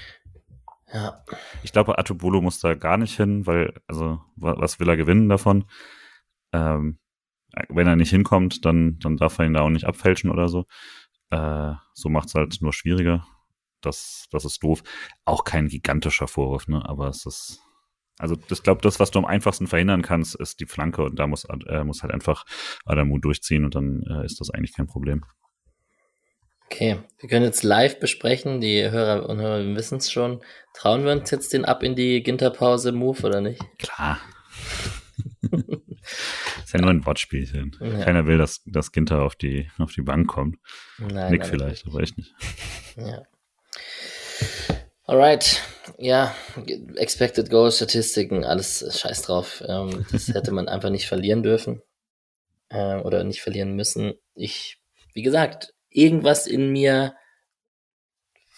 Ja. Ich glaube, Atubolo muss da gar nicht hin, weil, also, was will er gewinnen davon? Ähm, wenn er nicht hinkommt, dann, dann darf er ihn da auch nicht abfälschen oder so. Äh, so macht es halt nur schwieriger. Das, das ist doof. Auch kein gigantischer Vorwurf, ne? Aber es ist. Also ich glaube, das, was du am einfachsten verhindern kannst, ist die Flanke und da muss, äh, muss halt einfach Adamu durchziehen und dann äh, ist das eigentlich kein Problem. Okay, wir können jetzt live besprechen, die Hörer und Hörer wissen es schon. Trauen wir uns jetzt den ab in die Ginterpause-Move oder nicht? Klar. [LAUGHS] ist ja nur ein Wortspielchen. Ja. Keiner will, dass, dass Ginter auf die, auf die Bank kommt. Nein, Nick vielleicht, aber ich nicht. [LAUGHS] Ja. Alright. Ja, Expected Goal Statistiken, alles scheiß drauf. Ähm, das hätte man einfach nicht verlieren dürfen. Äh, oder nicht verlieren müssen. Ich, wie gesagt, irgendwas in mir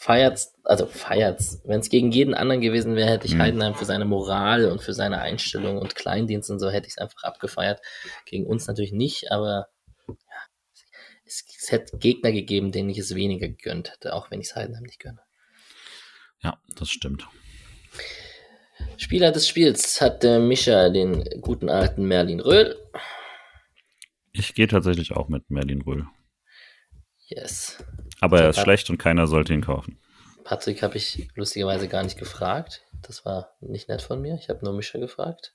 feiert's, also feiert's. Wenn es gegen jeden anderen gewesen wäre, hätte ich mhm. Heidenheim für seine Moral und für seine Einstellung und Kleindienst und so hätte ich es einfach abgefeiert. Gegen uns natürlich nicht, aber ja, es, es hätte Gegner gegeben, denen ich es weniger gegönnt hätte, auch wenn ich es Heidenheim nicht gönne. Ja, das stimmt. Spieler des Spiels hat der Mischa den guten alten Merlin Röhl. Ich gehe tatsächlich auch mit Merlin Röhl. Yes. Aber er ist schlecht und keiner sollte ihn kaufen. Patrick habe ich lustigerweise gar nicht gefragt. Das war nicht nett von mir. Ich habe nur Mischa gefragt.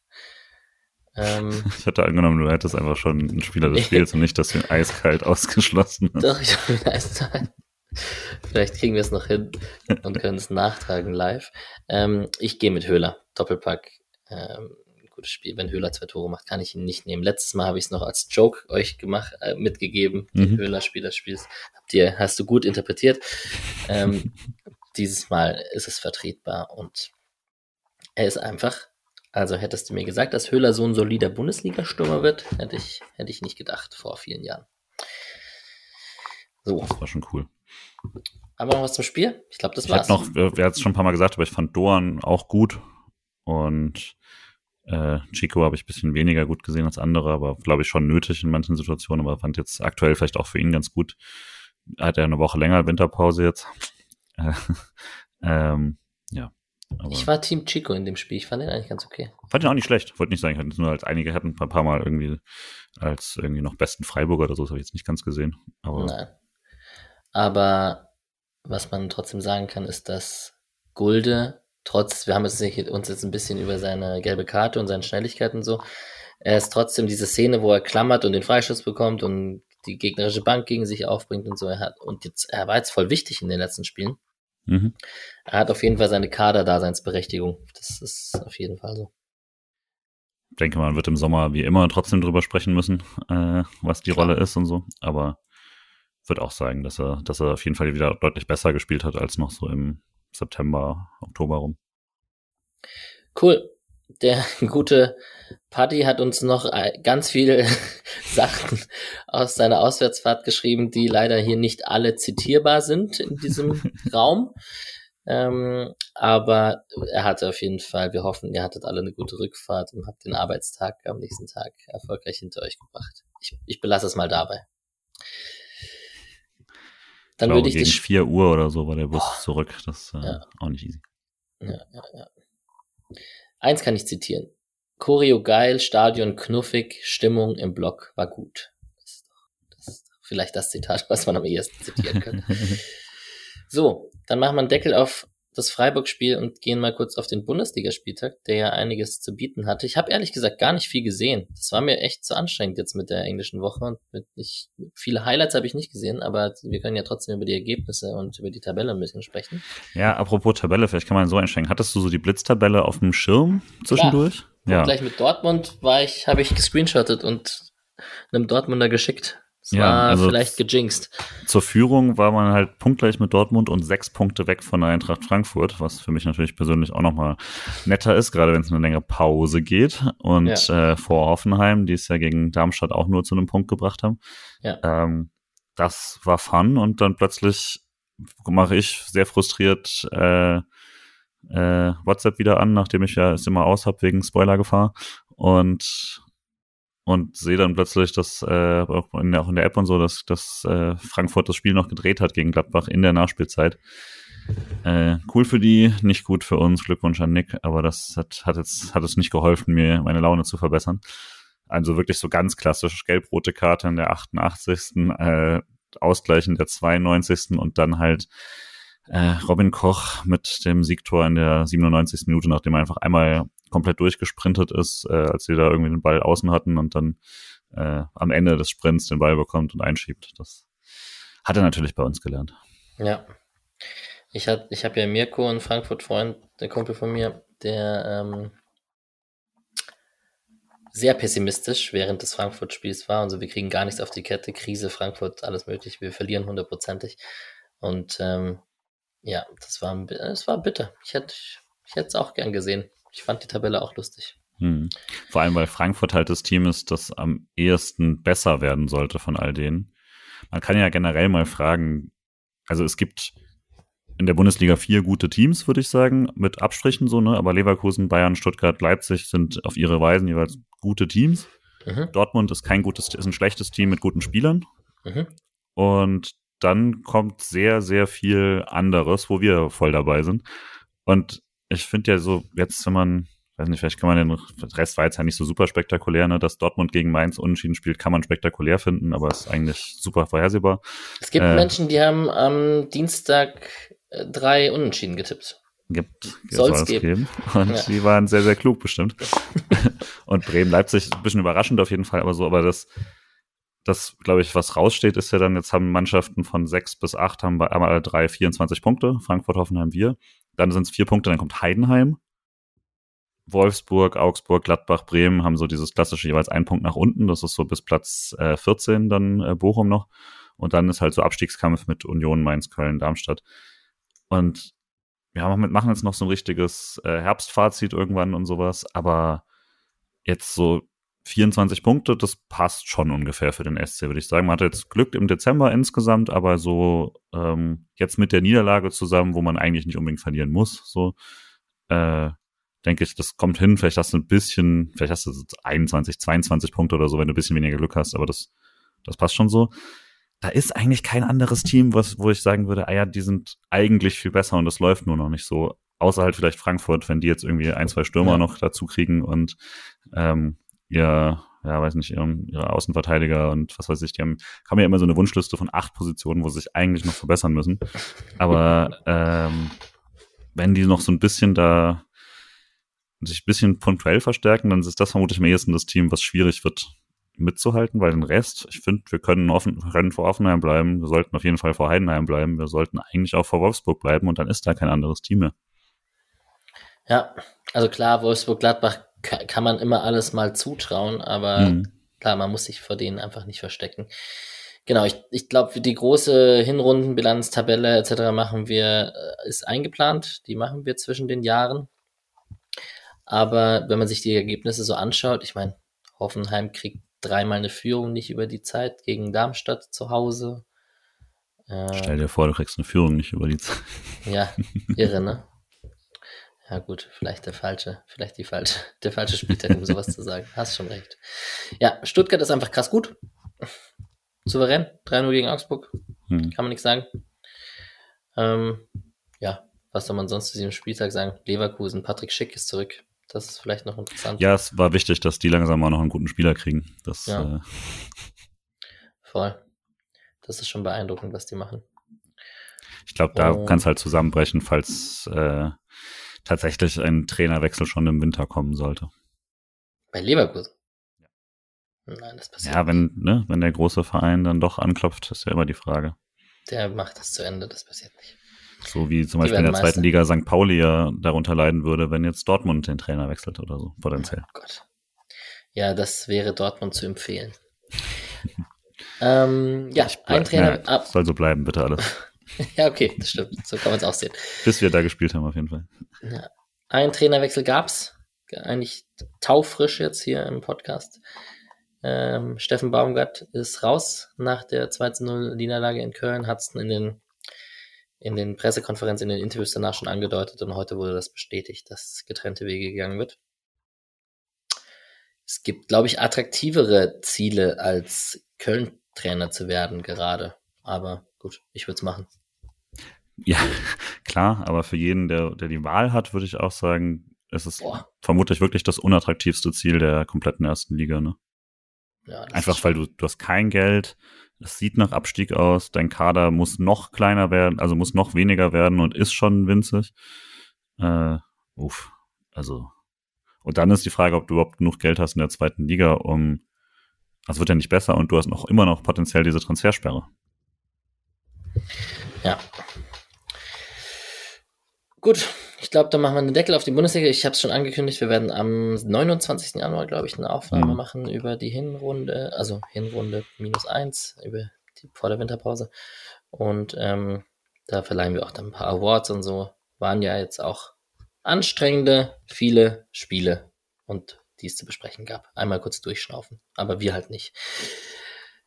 Ähm, [LAUGHS] ich hätte angenommen, du hättest einfach schon einen Spieler des Spiels und nicht das den eiskalt [LAUGHS] ausgeschlossen hast. Doch, ich habe ihn eiskalt. Vielleicht kriegen wir es noch hin und können es nachtragen live. Ähm, ich gehe mit Höhler. Doppelpack. Ähm, gutes Spiel. Wenn Höhler zwei Tore macht, kann ich ihn nicht nehmen. Letztes Mal habe ich es noch als Joke euch gemacht, äh, mitgegeben, mhm. Höhler Spieler spielst. Habt ihr, hast du gut interpretiert. Ähm, [LAUGHS] dieses Mal ist es vertretbar und er ist einfach also hättest du mir gesagt, dass Höhler so ein solider Bundesliga-Stürmer wird, hätte ich, hätte ich nicht gedacht vor vielen Jahren. So. Das war schon cool. Aber noch was zum Spiel? Ich glaube, das ich war's. noch, wer hat es schon ein paar Mal gesagt, aber ich fand Doan auch gut. Und äh, Chico habe ich ein bisschen weniger gut gesehen als andere, aber glaube ich schon nötig in manchen Situationen, aber fand jetzt aktuell vielleicht auch für ihn ganz gut. Hat er eine Woche länger Winterpause jetzt. [LAUGHS] ähm, ja. Aber ich war Team Chico in dem Spiel. Ich fand den eigentlich ganz okay. Fand ihn auch nicht schlecht. Wollte nicht sagen, ich hatte nur als einige hatten ein paar Mal irgendwie als irgendwie noch besten Freiburger oder so. Das habe ich jetzt nicht ganz gesehen. Aber Nein. Aber was man trotzdem sagen kann, ist, dass Gulde, trotz, wir haben uns jetzt ein bisschen über seine gelbe Karte und seine Schnelligkeit und so, er ist trotzdem diese Szene, wo er klammert und den Freischuss bekommt und die gegnerische Bank gegen sich aufbringt und so. Er hat, und jetzt, er war jetzt voll wichtig in den letzten Spielen. Mhm. Er hat auf jeden Fall seine Kaderdaseinsberechtigung. Das ist auf jeden Fall so. Ich denke, man wird im Sommer wie immer trotzdem drüber sprechen müssen, äh, was die Klar. Rolle ist und so. Aber würde auch sagen, dass er, dass er auf jeden Fall wieder deutlich besser gespielt hat als noch so im September, Oktober rum. Cool. Der [LAUGHS] gute Paddy hat uns noch äh, ganz viele [LAUGHS] Sachen aus seiner Auswärtsfahrt geschrieben, die leider hier nicht alle zitierbar sind in diesem [LAUGHS] Raum. Ähm, aber er hatte auf jeden Fall, wir hoffen, ihr hattet alle eine gute Rückfahrt und habt den Arbeitstag am nächsten Tag erfolgreich hinter euch gebracht. Ich, ich belasse es mal dabei. Dann würde ich gegen 4 Uhr oder so war der Bus oh, zurück. Das ist äh, ja. auch nicht easy. Ja, ja, ja. Eins kann ich zitieren. Choreo geil, Stadion knuffig, Stimmung im Block war gut. Das ist, doch, das ist vielleicht das Zitat, [LAUGHS] was man am ehesten zitieren könnte. [LAUGHS] so, dann machen wir einen Deckel auf das Freiburg-Spiel und gehen mal kurz auf den Bundesligaspieltag, der ja einiges zu bieten hatte. Ich habe ehrlich gesagt gar nicht viel gesehen. Das war mir echt zu anstrengend jetzt mit der englischen Woche und mit nicht viele Highlights habe ich nicht gesehen, aber wir können ja trotzdem über die Ergebnisse und über die Tabelle ein bisschen sprechen. Ja, apropos Tabelle, vielleicht kann man so einsteigen. Hattest du so die Blitztabelle auf dem Schirm zwischendurch? Klar. Ja. Gleich mit Dortmund war ich, habe ich gescreenshottet und einem Dortmunder geschickt. Das ja, war also vielleicht gejinxt. Zur Führung war man halt punktgleich mit Dortmund und sechs Punkte weg von der Eintracht Frankfurt, was für mich natürlich persönlich auch nochmal netter ist, gerade wenn es eine längere Pause geht. Und ja. äh, vor Hoffenheim, die es ja gegen Darmstadt auch nur zu einem Punkt gebracht haben. Ja. Ähm, das war fun und dann plötzlich mache ich sehr frustriert äh, äh, WhatsApp wieder an, nachdem ich ja es immer aus habe wegen Spoilergefahr. Und und sehe dann plötzlich, dass äh, auch, in der, auch in der App und so, dass, dass äh, Frankfurt das Spiel noch gedreht hat gegen Gladbach in der Nachspielzeit. Äh, cool für die, nicht gut für uns. Glückwunsch an Nick, aber das hat, hat jetzt hat es nicht geholfen, mir meine Laune zu verbessern. Also wirklich so ganz klassisch gelb-rote Karte in der 88. Äh, Ausgleichen der 92. und dann halt äh, Robin Koch mit dem Siegtor in der 97. Minute, nachdem er einfach einmal komplett durchgesprintet ist, äh, als sie da irgendwie den Ball außen hatten und dann äh, am Ende des Sprints den Ball bekommt und einschiebt. Das hat er natürlich bei uns gelernt. Ja. Ich, hat, ich habe ja Mirko, einen Frankfurt-Freund, der Kumpel von mir, der ähm, sehr pessimistisch während des Frankfurt-Spiels war. Also wir kriegen gar nichts auf die Kette, Krise, Frankfurt, alles möglich, wir verlieren hundertprozentig. Und ähm, ja, das war, das war bitter. Ich hätte ich hätte es auch gern gesehen. Ich fand die Tabelle auch lustig. Hm. Vor allem, weil Frankfurt halt das Team ist, das am ehesten besser werden sollte von all denen. Man kann ja generell mal fragen, also es gibt in der Bundesliga vier gute Teams, würde ich sagen, mit Abstrichen so, ne? Aber Leverkusen, Bayern, Stuttgart, Leipzig sind auf ihre Weisen jeweils gute Teams. Mhm. Dortmund ist kein gutes, ist ein schlechtes Team mit guten Spielern. Mhm. Und dann kommt sehr, sehr viel anderes, wo wir voll dabei sind. Und ich finde ja so, jetzt, wenn man, weiß nicht, vielleicht kann man den Rest war jetzt ja nicht so super spektakulär, ne, dass Dortmund gegen Mainz unentschieden spielt, kann man spektakulär finden, aber ist eigentlich super vorhersehbar. Es gibt äh, Menschen, die haben am Dienstag äh, drei Unentschieden getippt. Gibt, soll es geben. geben. Und ja. sie waren sehr, sehr klug bestimmt. [LAUGHS] und Bremen-Leipzig, ein bisschen überraschend auf jeden Fall, aber so, aber das, das, glaube ich, was raussteht, ist ja dann, jetzt haben Mannschaften von sechs bis acht, haben bei einmal alle drei 24 Punkte, Frankfurt, Hoffenheim, wir. Dann sind es vier Punkte, dann kommt Heidenheim. Wolfsburg, Augsburg, Gladbach, Bremen haben so dieses klassische jeweils einen Punkt nach unten. Das ist so bis Platz äh, 14 dann äh, Bochum noch. Und dann ist halt so Abstiegskampf mit Union, Mainz, Köln, Darmstadt. Und wir haben, machen jetzt noch so ein richtiges äh, Herbstfazit irgendwann und sowas. Aber jetzt so 24 Punkte, das passt schon ungefähr für den SC, würde ich sagen. Man hatte jetzt Glück im Dezember insgesamt, aber so ähm, jetzt mit der Niederlage zusammen, wo man eigentlich nicht unbedingt verlieren muss, so äh, denke ich, das kommt hin. Vielleicht hast du ein bisschen, vielleicht hast du 21, 22 Punkte oder so, wenn du ein bisschen weniger Glück hast, aber das, das passt schon so. Da ist eigentlich kein anderes Team, was, wo ich sagen würde, ah ja, die sind eigentlich viel besser und das läuft nur noch nicht so. Außer halt vielleicht Frankfurt, wenn die jetzt irgendwie ein, zwei Stürmer ja. noch dazu kriegen und ähm, ihr, ja, weiß nicht, ihre, ihre Außenverteidiger und was weiß ich, die haben, haben ja immer so eine Wunschliste von acht Positionen, wo sie sich eigentlich noch verbessern müssen. Aber [LAUGHS] ähm, wenn die noch so ein bisschen da sich ein bisschen punktuell verstärken, dann ist das vermutlich am ehesten das Team, was schwierig wird mitzuhalten, weil den Rest, ich finde, wir können offen, können vor Offenheim bleiben, wir sollten auf jeden Fall vor Heidenheim bleiben, wir sollten eigentlich auch vor Wolfsburg bleiben und dann ist da kein anderes Team mehr. Ja, also klar, Wolfsburg-Gladbach kann man immer alles mal zutrauen, aber mhm. klar, man muss sich vor denen einfach nicht verstecken. Genau, ich, ich glaube, die große Hinrundenbilanz, Tabelle etc. machen wir, äh, ist eingeplant. Die machen wir zwischen den Jahren. Aber wenn man sich die Ergebnisse so anschaut, ich meine, Hoffenheim kriegt dreimal eine Führung nicht über die Zeit gegen Darmstadt zu Hause. Stell dir vor, du kriegst eine Führung nicht über die Zeit. Ja, irre, ne? Ja gut, vielleicht der falsche, vielleicht die falsche, [LAUGHS] der falsche Spieltag, um sowas zu sagen. Hast schon recht. Ja, Stuttgart ist einfach krass gut. Souverän, 3-0 gegen Augsburg. Hm. Kann man nichts sagen. Ähm, ja, was soll man sonst zu diesem Spieltag sagen? Leverkusen, Patrick Schick ist zurück. Das ist vielleicht noch interessant. Ja, es war wichtig, dass die langsam mal noch einen guten Spieler kriegen. Das, ja. äh Voll. Das ist schon beeindruckend, was die machen. Ich glaube, da oh. kann es halt zusammenbrechen, falls äh, tatsächlich ein Trainerwechsel schon im Winter kommen sollte. Bei Leverkusen? Nein, das passiert Ja, wenn, ne, wenn der große Verein dann doch anklopft, ist ja immer die Frage. Der macht das zu Ende, das passiert nicht. So wie zum Beispiel in der Meister. zweiten Liga St. Pauli ja darunter leiden würde, wenn jetzt Dortmund den Trainer wechselt oder so, potenziell. Oh Gott. Ja, das wäre Dortmund zu empfehlen. [LAUGHS] ähm, ja, ein Trainer. Ja, soll so bleiben, bitte alles. [LAUGHS] [LAUGHS] ja, okay, das stimmt. So kann man es auch sehen. Bis wir da gespielt haben, auf jeden Fall. Ja. Ein Trainerwechsel gab's. Eigentlich taufrisch jetzt hier im Podcast. Ähm, Steffen Baumgart ist raus nach der 2-0-Niederlage in Köln, hat es in den, in den Pressekonferenzen, in den Interviews danach schon angedeutet und heute wurde das bestätigt, dass getrennte Wege gegangen wird. Es gibt, glaube ich, attraktivere Ziele als Köln-Trainer zu werden gerade. Aber gut, ich würde es machen. Ja, [LAUGHS] klar, aber für jeden, der, der die Wahl hat, würde ich auch sagen, es ist Boah. vermutlich wirklich das unattraktivste Ziel der kompletten ersten Liga, ne? Ja, Einfach weil du, du hast kein Geld, es sieht nach Abstieg aus, dein Kader muss noch kleiner werden, also muss noch weniger werden und ist schon winzig. Äh, uff, also. Und dann ist die Frage, ob du überhaupt genug Geld hast in der zweiten Liga, um, also wird ja nicht besser und du hast noch immer noch potenziell diese Transfersperre. Ja. Gut, ich glaube, dann machen wir einen Deckel auf die Bundesliga. Ich habe es schon angekündigt, wir werden am 29. Januar, glaube ich, eine Aufnahme mhm. machen über die Hinrunde, also Hinrunde minus eins, über die, vor der Winterpause. Und ähm, da verleihen wir auch dann ein paar Awards und so. Waren ja jetzt auch anstrengende, viele Spiele und die es zu besprechen gab. Einmal kurz durchschnaufen, aber wir halt nicht.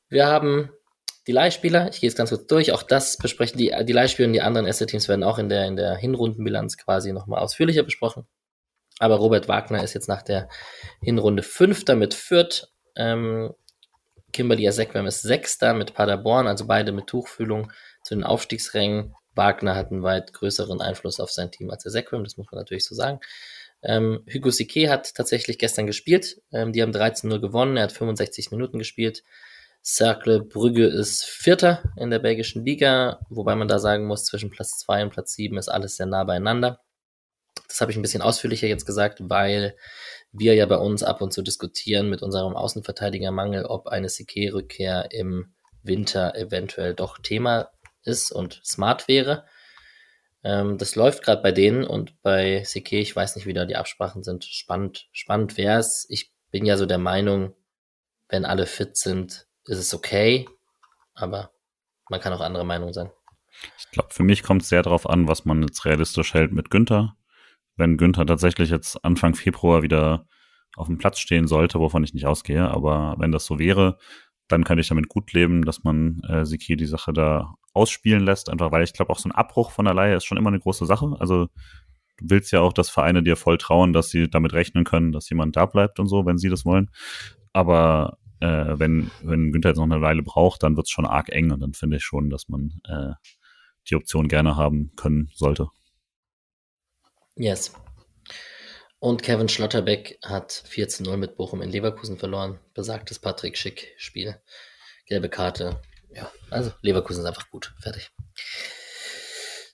Wir haben die Leihspieler, ich gehe jetzt ganz kurz durch, auch das besprechen die, die Leihspieler und die anderen Asset-Teams werden auch in der, in der Hinrundenbilanz quasi nochmal ausführlicher besprochen. Aber Robert Wagner ist jetzt nach der Hinrunde Fünfter mit Fürth. Ähm, Kimberly Ezekwem ist Sechster mit Paderborn, also beide mit Tuchfühlung zu den Aufstiegsrängen. Wagner hat einen weit größeren Einfluss auf sein Team als Ezekwem, das muss man natürlich so sagen. Ähm, Hugo Sique hat tatsächlich gestern gespielt. Ähm, die haben 13-0 gewonnen, er hat 65 Minuten gespielt. Cercle Brügge ist Vierter in der belgischen Liga, wobei man da sagen muss, zwischen Platz 2 und Platz 7 ist alles sehr nah beieinander. das habe ich ein bisschen ausführlicher jetzt gesagt, weil wir ja bei uns ab und zu diskutieren mit unserem Außenverteidigermangel, ob eine Sique-Rückkehr im Winter eventuell doch Thema ist und smart wäre. Ähm, das läuft gerade bei denen und bei Sique, ich weiß nicht, wie da die Absprachen sind. Spannend, spannend wäre es. Ich bin ja so der Meinung, wenn alle fit sind, ist es okay, aber man kann auch andere Meinung sein. Ich glaube, für mich kommt es sehr darauf an, was man jetzt realistisch hält mit Günther wenn Günther tatsächlich jetzt Anfang Februar wieder auf dem Platz stehen sollte, wovon ich nicht ausgehe, aber wenn das so wäre, dann könnte ich damit gut leben, dass man äh, Siki die Sache da ausspielen lässt, einfach weil ich glaube, auch so ein Abbruch von der Leihe ist schon immer eine große Sache. Also du willst ja auch, dass Vereine dir voll trauen, dass sie damit rechnen können, dass jemand da bleibt und so, wenn sie das wollen. Aber äh, wenn, wenn Günther jetzt noch eine Weile braucht, dann wird es schon arg eng und dann finde ich schon, dass man äh, die Option gerne haben können sollte. Yes. Und Kevin Schlotterbeck hat 4 zu 0 mit Bochum in Leverkusen verloren. Besagtes Patrick Schick-Spiel. Gelbe Karte. Ja, also Leverkusen ist einfach gut. Fertig.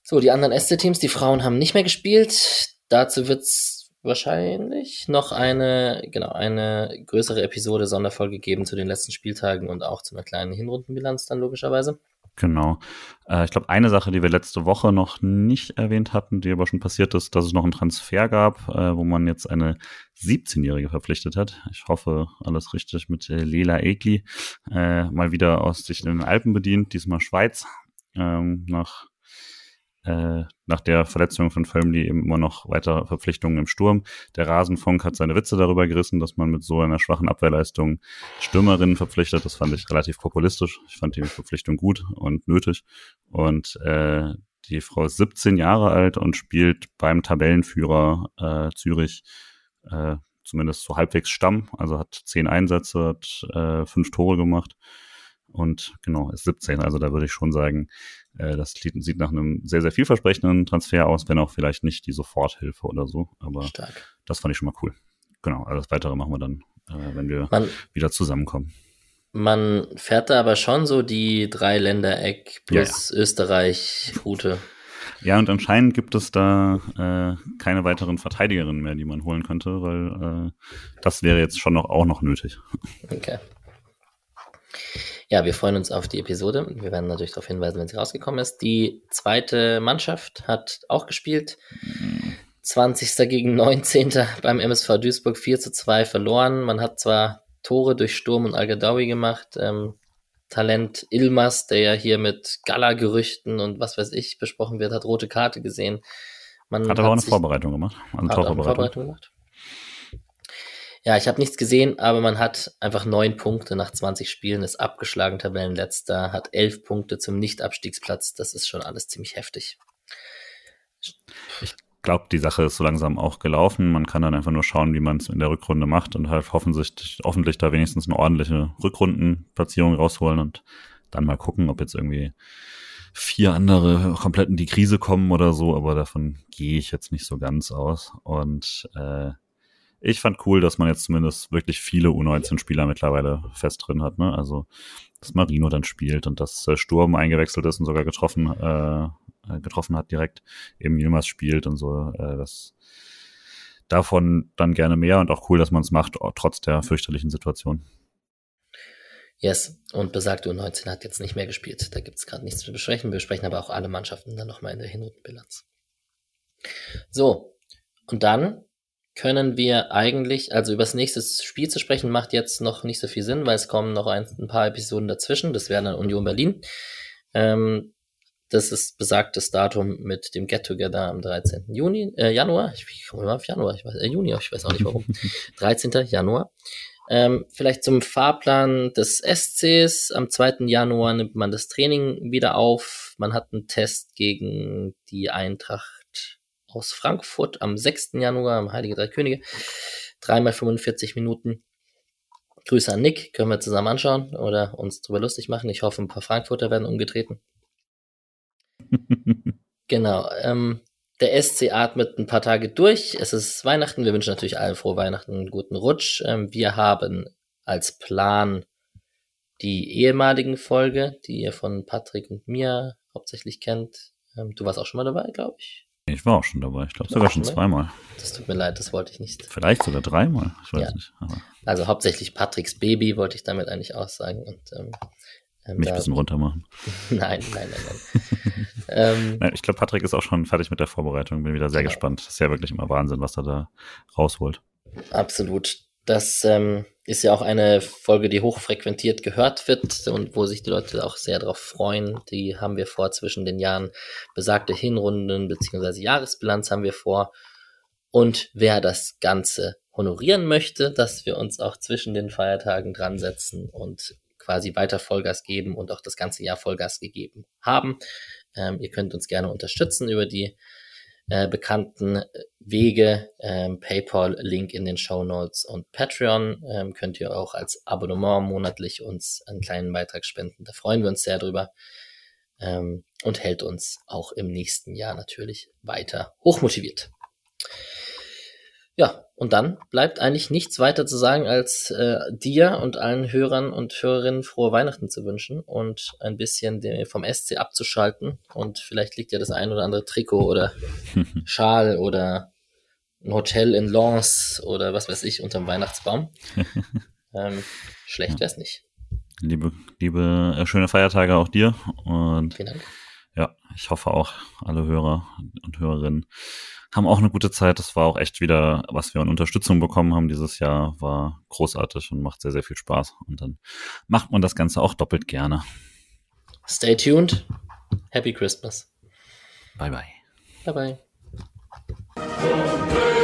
So, die anderen SC-Teams, die Frauen haben nicht mehr gespielt. Dazu wird es wahrscheinlich noch eine, genau, eine größere Episode Sonderfolge geben zu den letzten Spieltagen und auch zu einer kleinen Hinrundenbilanz dann logischerweise. Genau. Äh, ich glaube, eine Sache, die wir letzte Woche noch nicht erwähnt hatten, die aber schon passiert ist, dass es noch einen Transfer gab, äh, wo man jetzt eine 17-Jährige verpflichtet hat. Ich hoffe, alles richtig mit äh, Lela Egli. Äh, mal wieder aus sich in den Alpen bedient, diesmal Schweiz. Ähm, nach äh, nach der Verletzung von Völmli eben immer noch weitere Verpflichtungen im Sturm. Der Rasenfunk hat seine Witze darüber gerissen, dass man mit so einer schwachen Abwehrleistung Stürmerinnen verpflichtet. Das fand ich relativ populistisch. Ich fand die Verpflichtung gut und nötig. Und äh, die Frau ist 17 Jahre alt und spielt beim Tabellenführer äh, Zürich äh, zumindest so halbwegs Stamm. Also hat zehn Einsätze, hat äh, fünf Tore gemacht und genau, ist 17. Also da würde ich schon sagen, äh, das sieht nach einem sehr, sehr vielversprechenden Transfer aus, wenn auch vielleicht nicht die Soforthilfe oder so. Aber Stark. das fand ich schon mal cool. Genau, alles weitere machen wir dann, äh, wenn wir man, wieder zusammenkommen. Man fährt da aber schon so die drei Ländereck plus ja, ja. Österreich-Route. Ja, und anscheinend gibt es da äh, keine weiteren Verteidigerinnen mehr, die man holen könnte, weil äh, das wäre jetzt schon noch auch noch nötig. Okay. Ja, wir freuen uns auf die Episode. Wir werden natürlich darauf hinweisen, wenn sie rausgekommen ist. Die zweite Mannschaft hat auch gespielt. 20. gegen 19. [LAUGHS] beim MSV Duisburg 4 zu 2 verloren. Man hat zwar Tore durch Sturm und Al-Gadawi gemacht. Ähm, Talent Ilmas, der ja hier mit Gala-Gerüchten und was weiß ich besprochen wird, hat rote Karte gesehen. Man hat aber auch eine Vorbereitung gemacht. Eine hat eine Vorbereitung gemacht. Ja, ich habe nichts gesehen, aber man hat einfach neun Punkte nach 20 Spielen, ist abgeschlagen, Tabellenletzter, hat elf Punkte zum Nicht-Abstiegsplatz. Das ist schon alles ziemlich heftig. Ich glaube, die Sache ist so langsam auch gelaufen. Man kann dann einfach nur schauen, wie man es in der Rückrunde macht und halt hoffentlich, hoffentlich da wenigstens eine ordentliche Rückrundenplatzierung rausholen und dann mal gucken, ob jetzt irgendwie vier andere komplett in die Krise kommen oder so, aber davon gehe ich jetzt nicht so ganz aus. Und äh, ich fand cool, dass man jetzt zumindest wirklich viele U19-Spieler mittlerweile fest drin hat. Ne? Also, dass Marino dann spielt und dass äh, Sturm eingewechselt ist und sogar getroffen, äh, äh, getroffen hat direkt, eben Yilmaz spielt und so. Äh, das davon dann gerne mehr und auch cool, dass man es macht, trotz der fürchterlichen Situation. Yes, und besagte U19 hat jetzt nicht mehr gespielt. Da gibt es gerade nichts zu besprechen. Wir besprechen aber auch alle Mannschaften dann nochmal in der Hinrundenbilanz. So, und dann können wir eigentlich, also über das nächste Spiel zu sprechen, macht jetzt noch nicht so viel Sinn, weil es kommen noch ein, ein paar Episoden dazwischen. Das wäre dann Union Berlin. Ähm, das ist besagtes Datum mit dem Get-Together am 13. Juni, äh, Januar. Ich, ich komme immer auf Januar, ich weiß, äh, Juni, ich weiß auch nicht warum. [LAUGHS] 13. Januar. Ähm, vielleicht zum Fahrplan des SCs. Am 2. Januar nimmt man das Training wieder auf. Man hat einen Test gegen die Eintracht aus Frankfurt am 6. Januar am Heilige Drei Könige. Dreimal 45 Minuten. Grüße an Nick, können wir zusammen anschauen oder uns drüber lustig machen. Ich hoffe, ein paar Frankfurter werden umgetreten. [LAUGHS] genau. Ähm, der SC atmet ein paar Tage durch. Es ist Weihnachten. Wir wünschen natürlich allen frohe Weihnachten, einen guten Rutsch. Ähm, wir haben als Plan die ehemaligen Folge, die ihr von Patrick und mir hauptsächlich kennt. Ähm, du warst auch schon mal dabei, glaube ich. Ich war auch schon dabei. Ich glaube sogar schon zweimal. Das tut mir leid, das wollte ich nicht. Vielleicht sogar dreimal. Ich weiß Ja. nicht. Aber Also hauptsächlich Patricks Baby wollte ich damit eigentlich aussagen. Und, ähm, ähm, mich ein bisschen runter machen. [LAUGHS] nein, nein, nein, nein. ähm, [LAUGHS] Nein, ich glaube, Patrick ist auch schon fertig mit der Vorbereitung. Bin wieder sehr Genau. gespannt. Das ist ja wirklich immer Wahnsinn, was er da rausholt. Absolut. Das ähm, ist ja auch eine Folge, die hochfrequentiert gehört wird und wo sich die Leute auch sehr darauf freuen. Die haben wir vor zwischen den Jahren. Besagte Hinrunden beziehungsweise Jahresbilanz haben wir vor. Und wer das Ganze honorieren möchte, dass wir uns auch zwischen den Feiertagen dran setzen und quasi weiter Vollgas geben und auch das ganze Jahr Vollgas gegeben haben. Ähm, ihr könnt uns gerne unterstützen über die äh, bekannten Wege, ähm, PayPal, Link in den Show Notes und Patreon ähm, könnt ihr auch als Abonnement monatlich uns einen kleinen Beitrag spenden. Da freuen wir uns sehr drüber ähm, und hält uns auch im nächsten Jahr natürlich weiter hochmotiviert. Ja, und dann bleibt eigentlich nichts weiter zu sagen, als äh, dir und allen Hörern und Hörerinnen frohe Weihnachten zu wünschen und ein bisschen vom SC abzuschalten. Und vielleicht liegt ja das ein oder andere Trikot oder [LAUGHS] Schal oder ein Hotel in Lens oder was weiß ich unterm Weihnachtsbaum. [LAUGHS] ähm, schlecht wär's nicht. Liebe, liebe äh, schöne Feiertage auch dir. Und Vielen Dank. ja, ich hoffe auch, alle Hörer und Hörerinnen haben auch eine gute Zeit. Das war auch echt wieder, was wir an Unterstützung bekommen haben dieses Jahr, war großartig und macht sehr, sehr viel Spaß. Und dann macht man das Ganze auch doppelt gerne. Stay tuned. Happy Christmas. Bye, bye. Bye bye.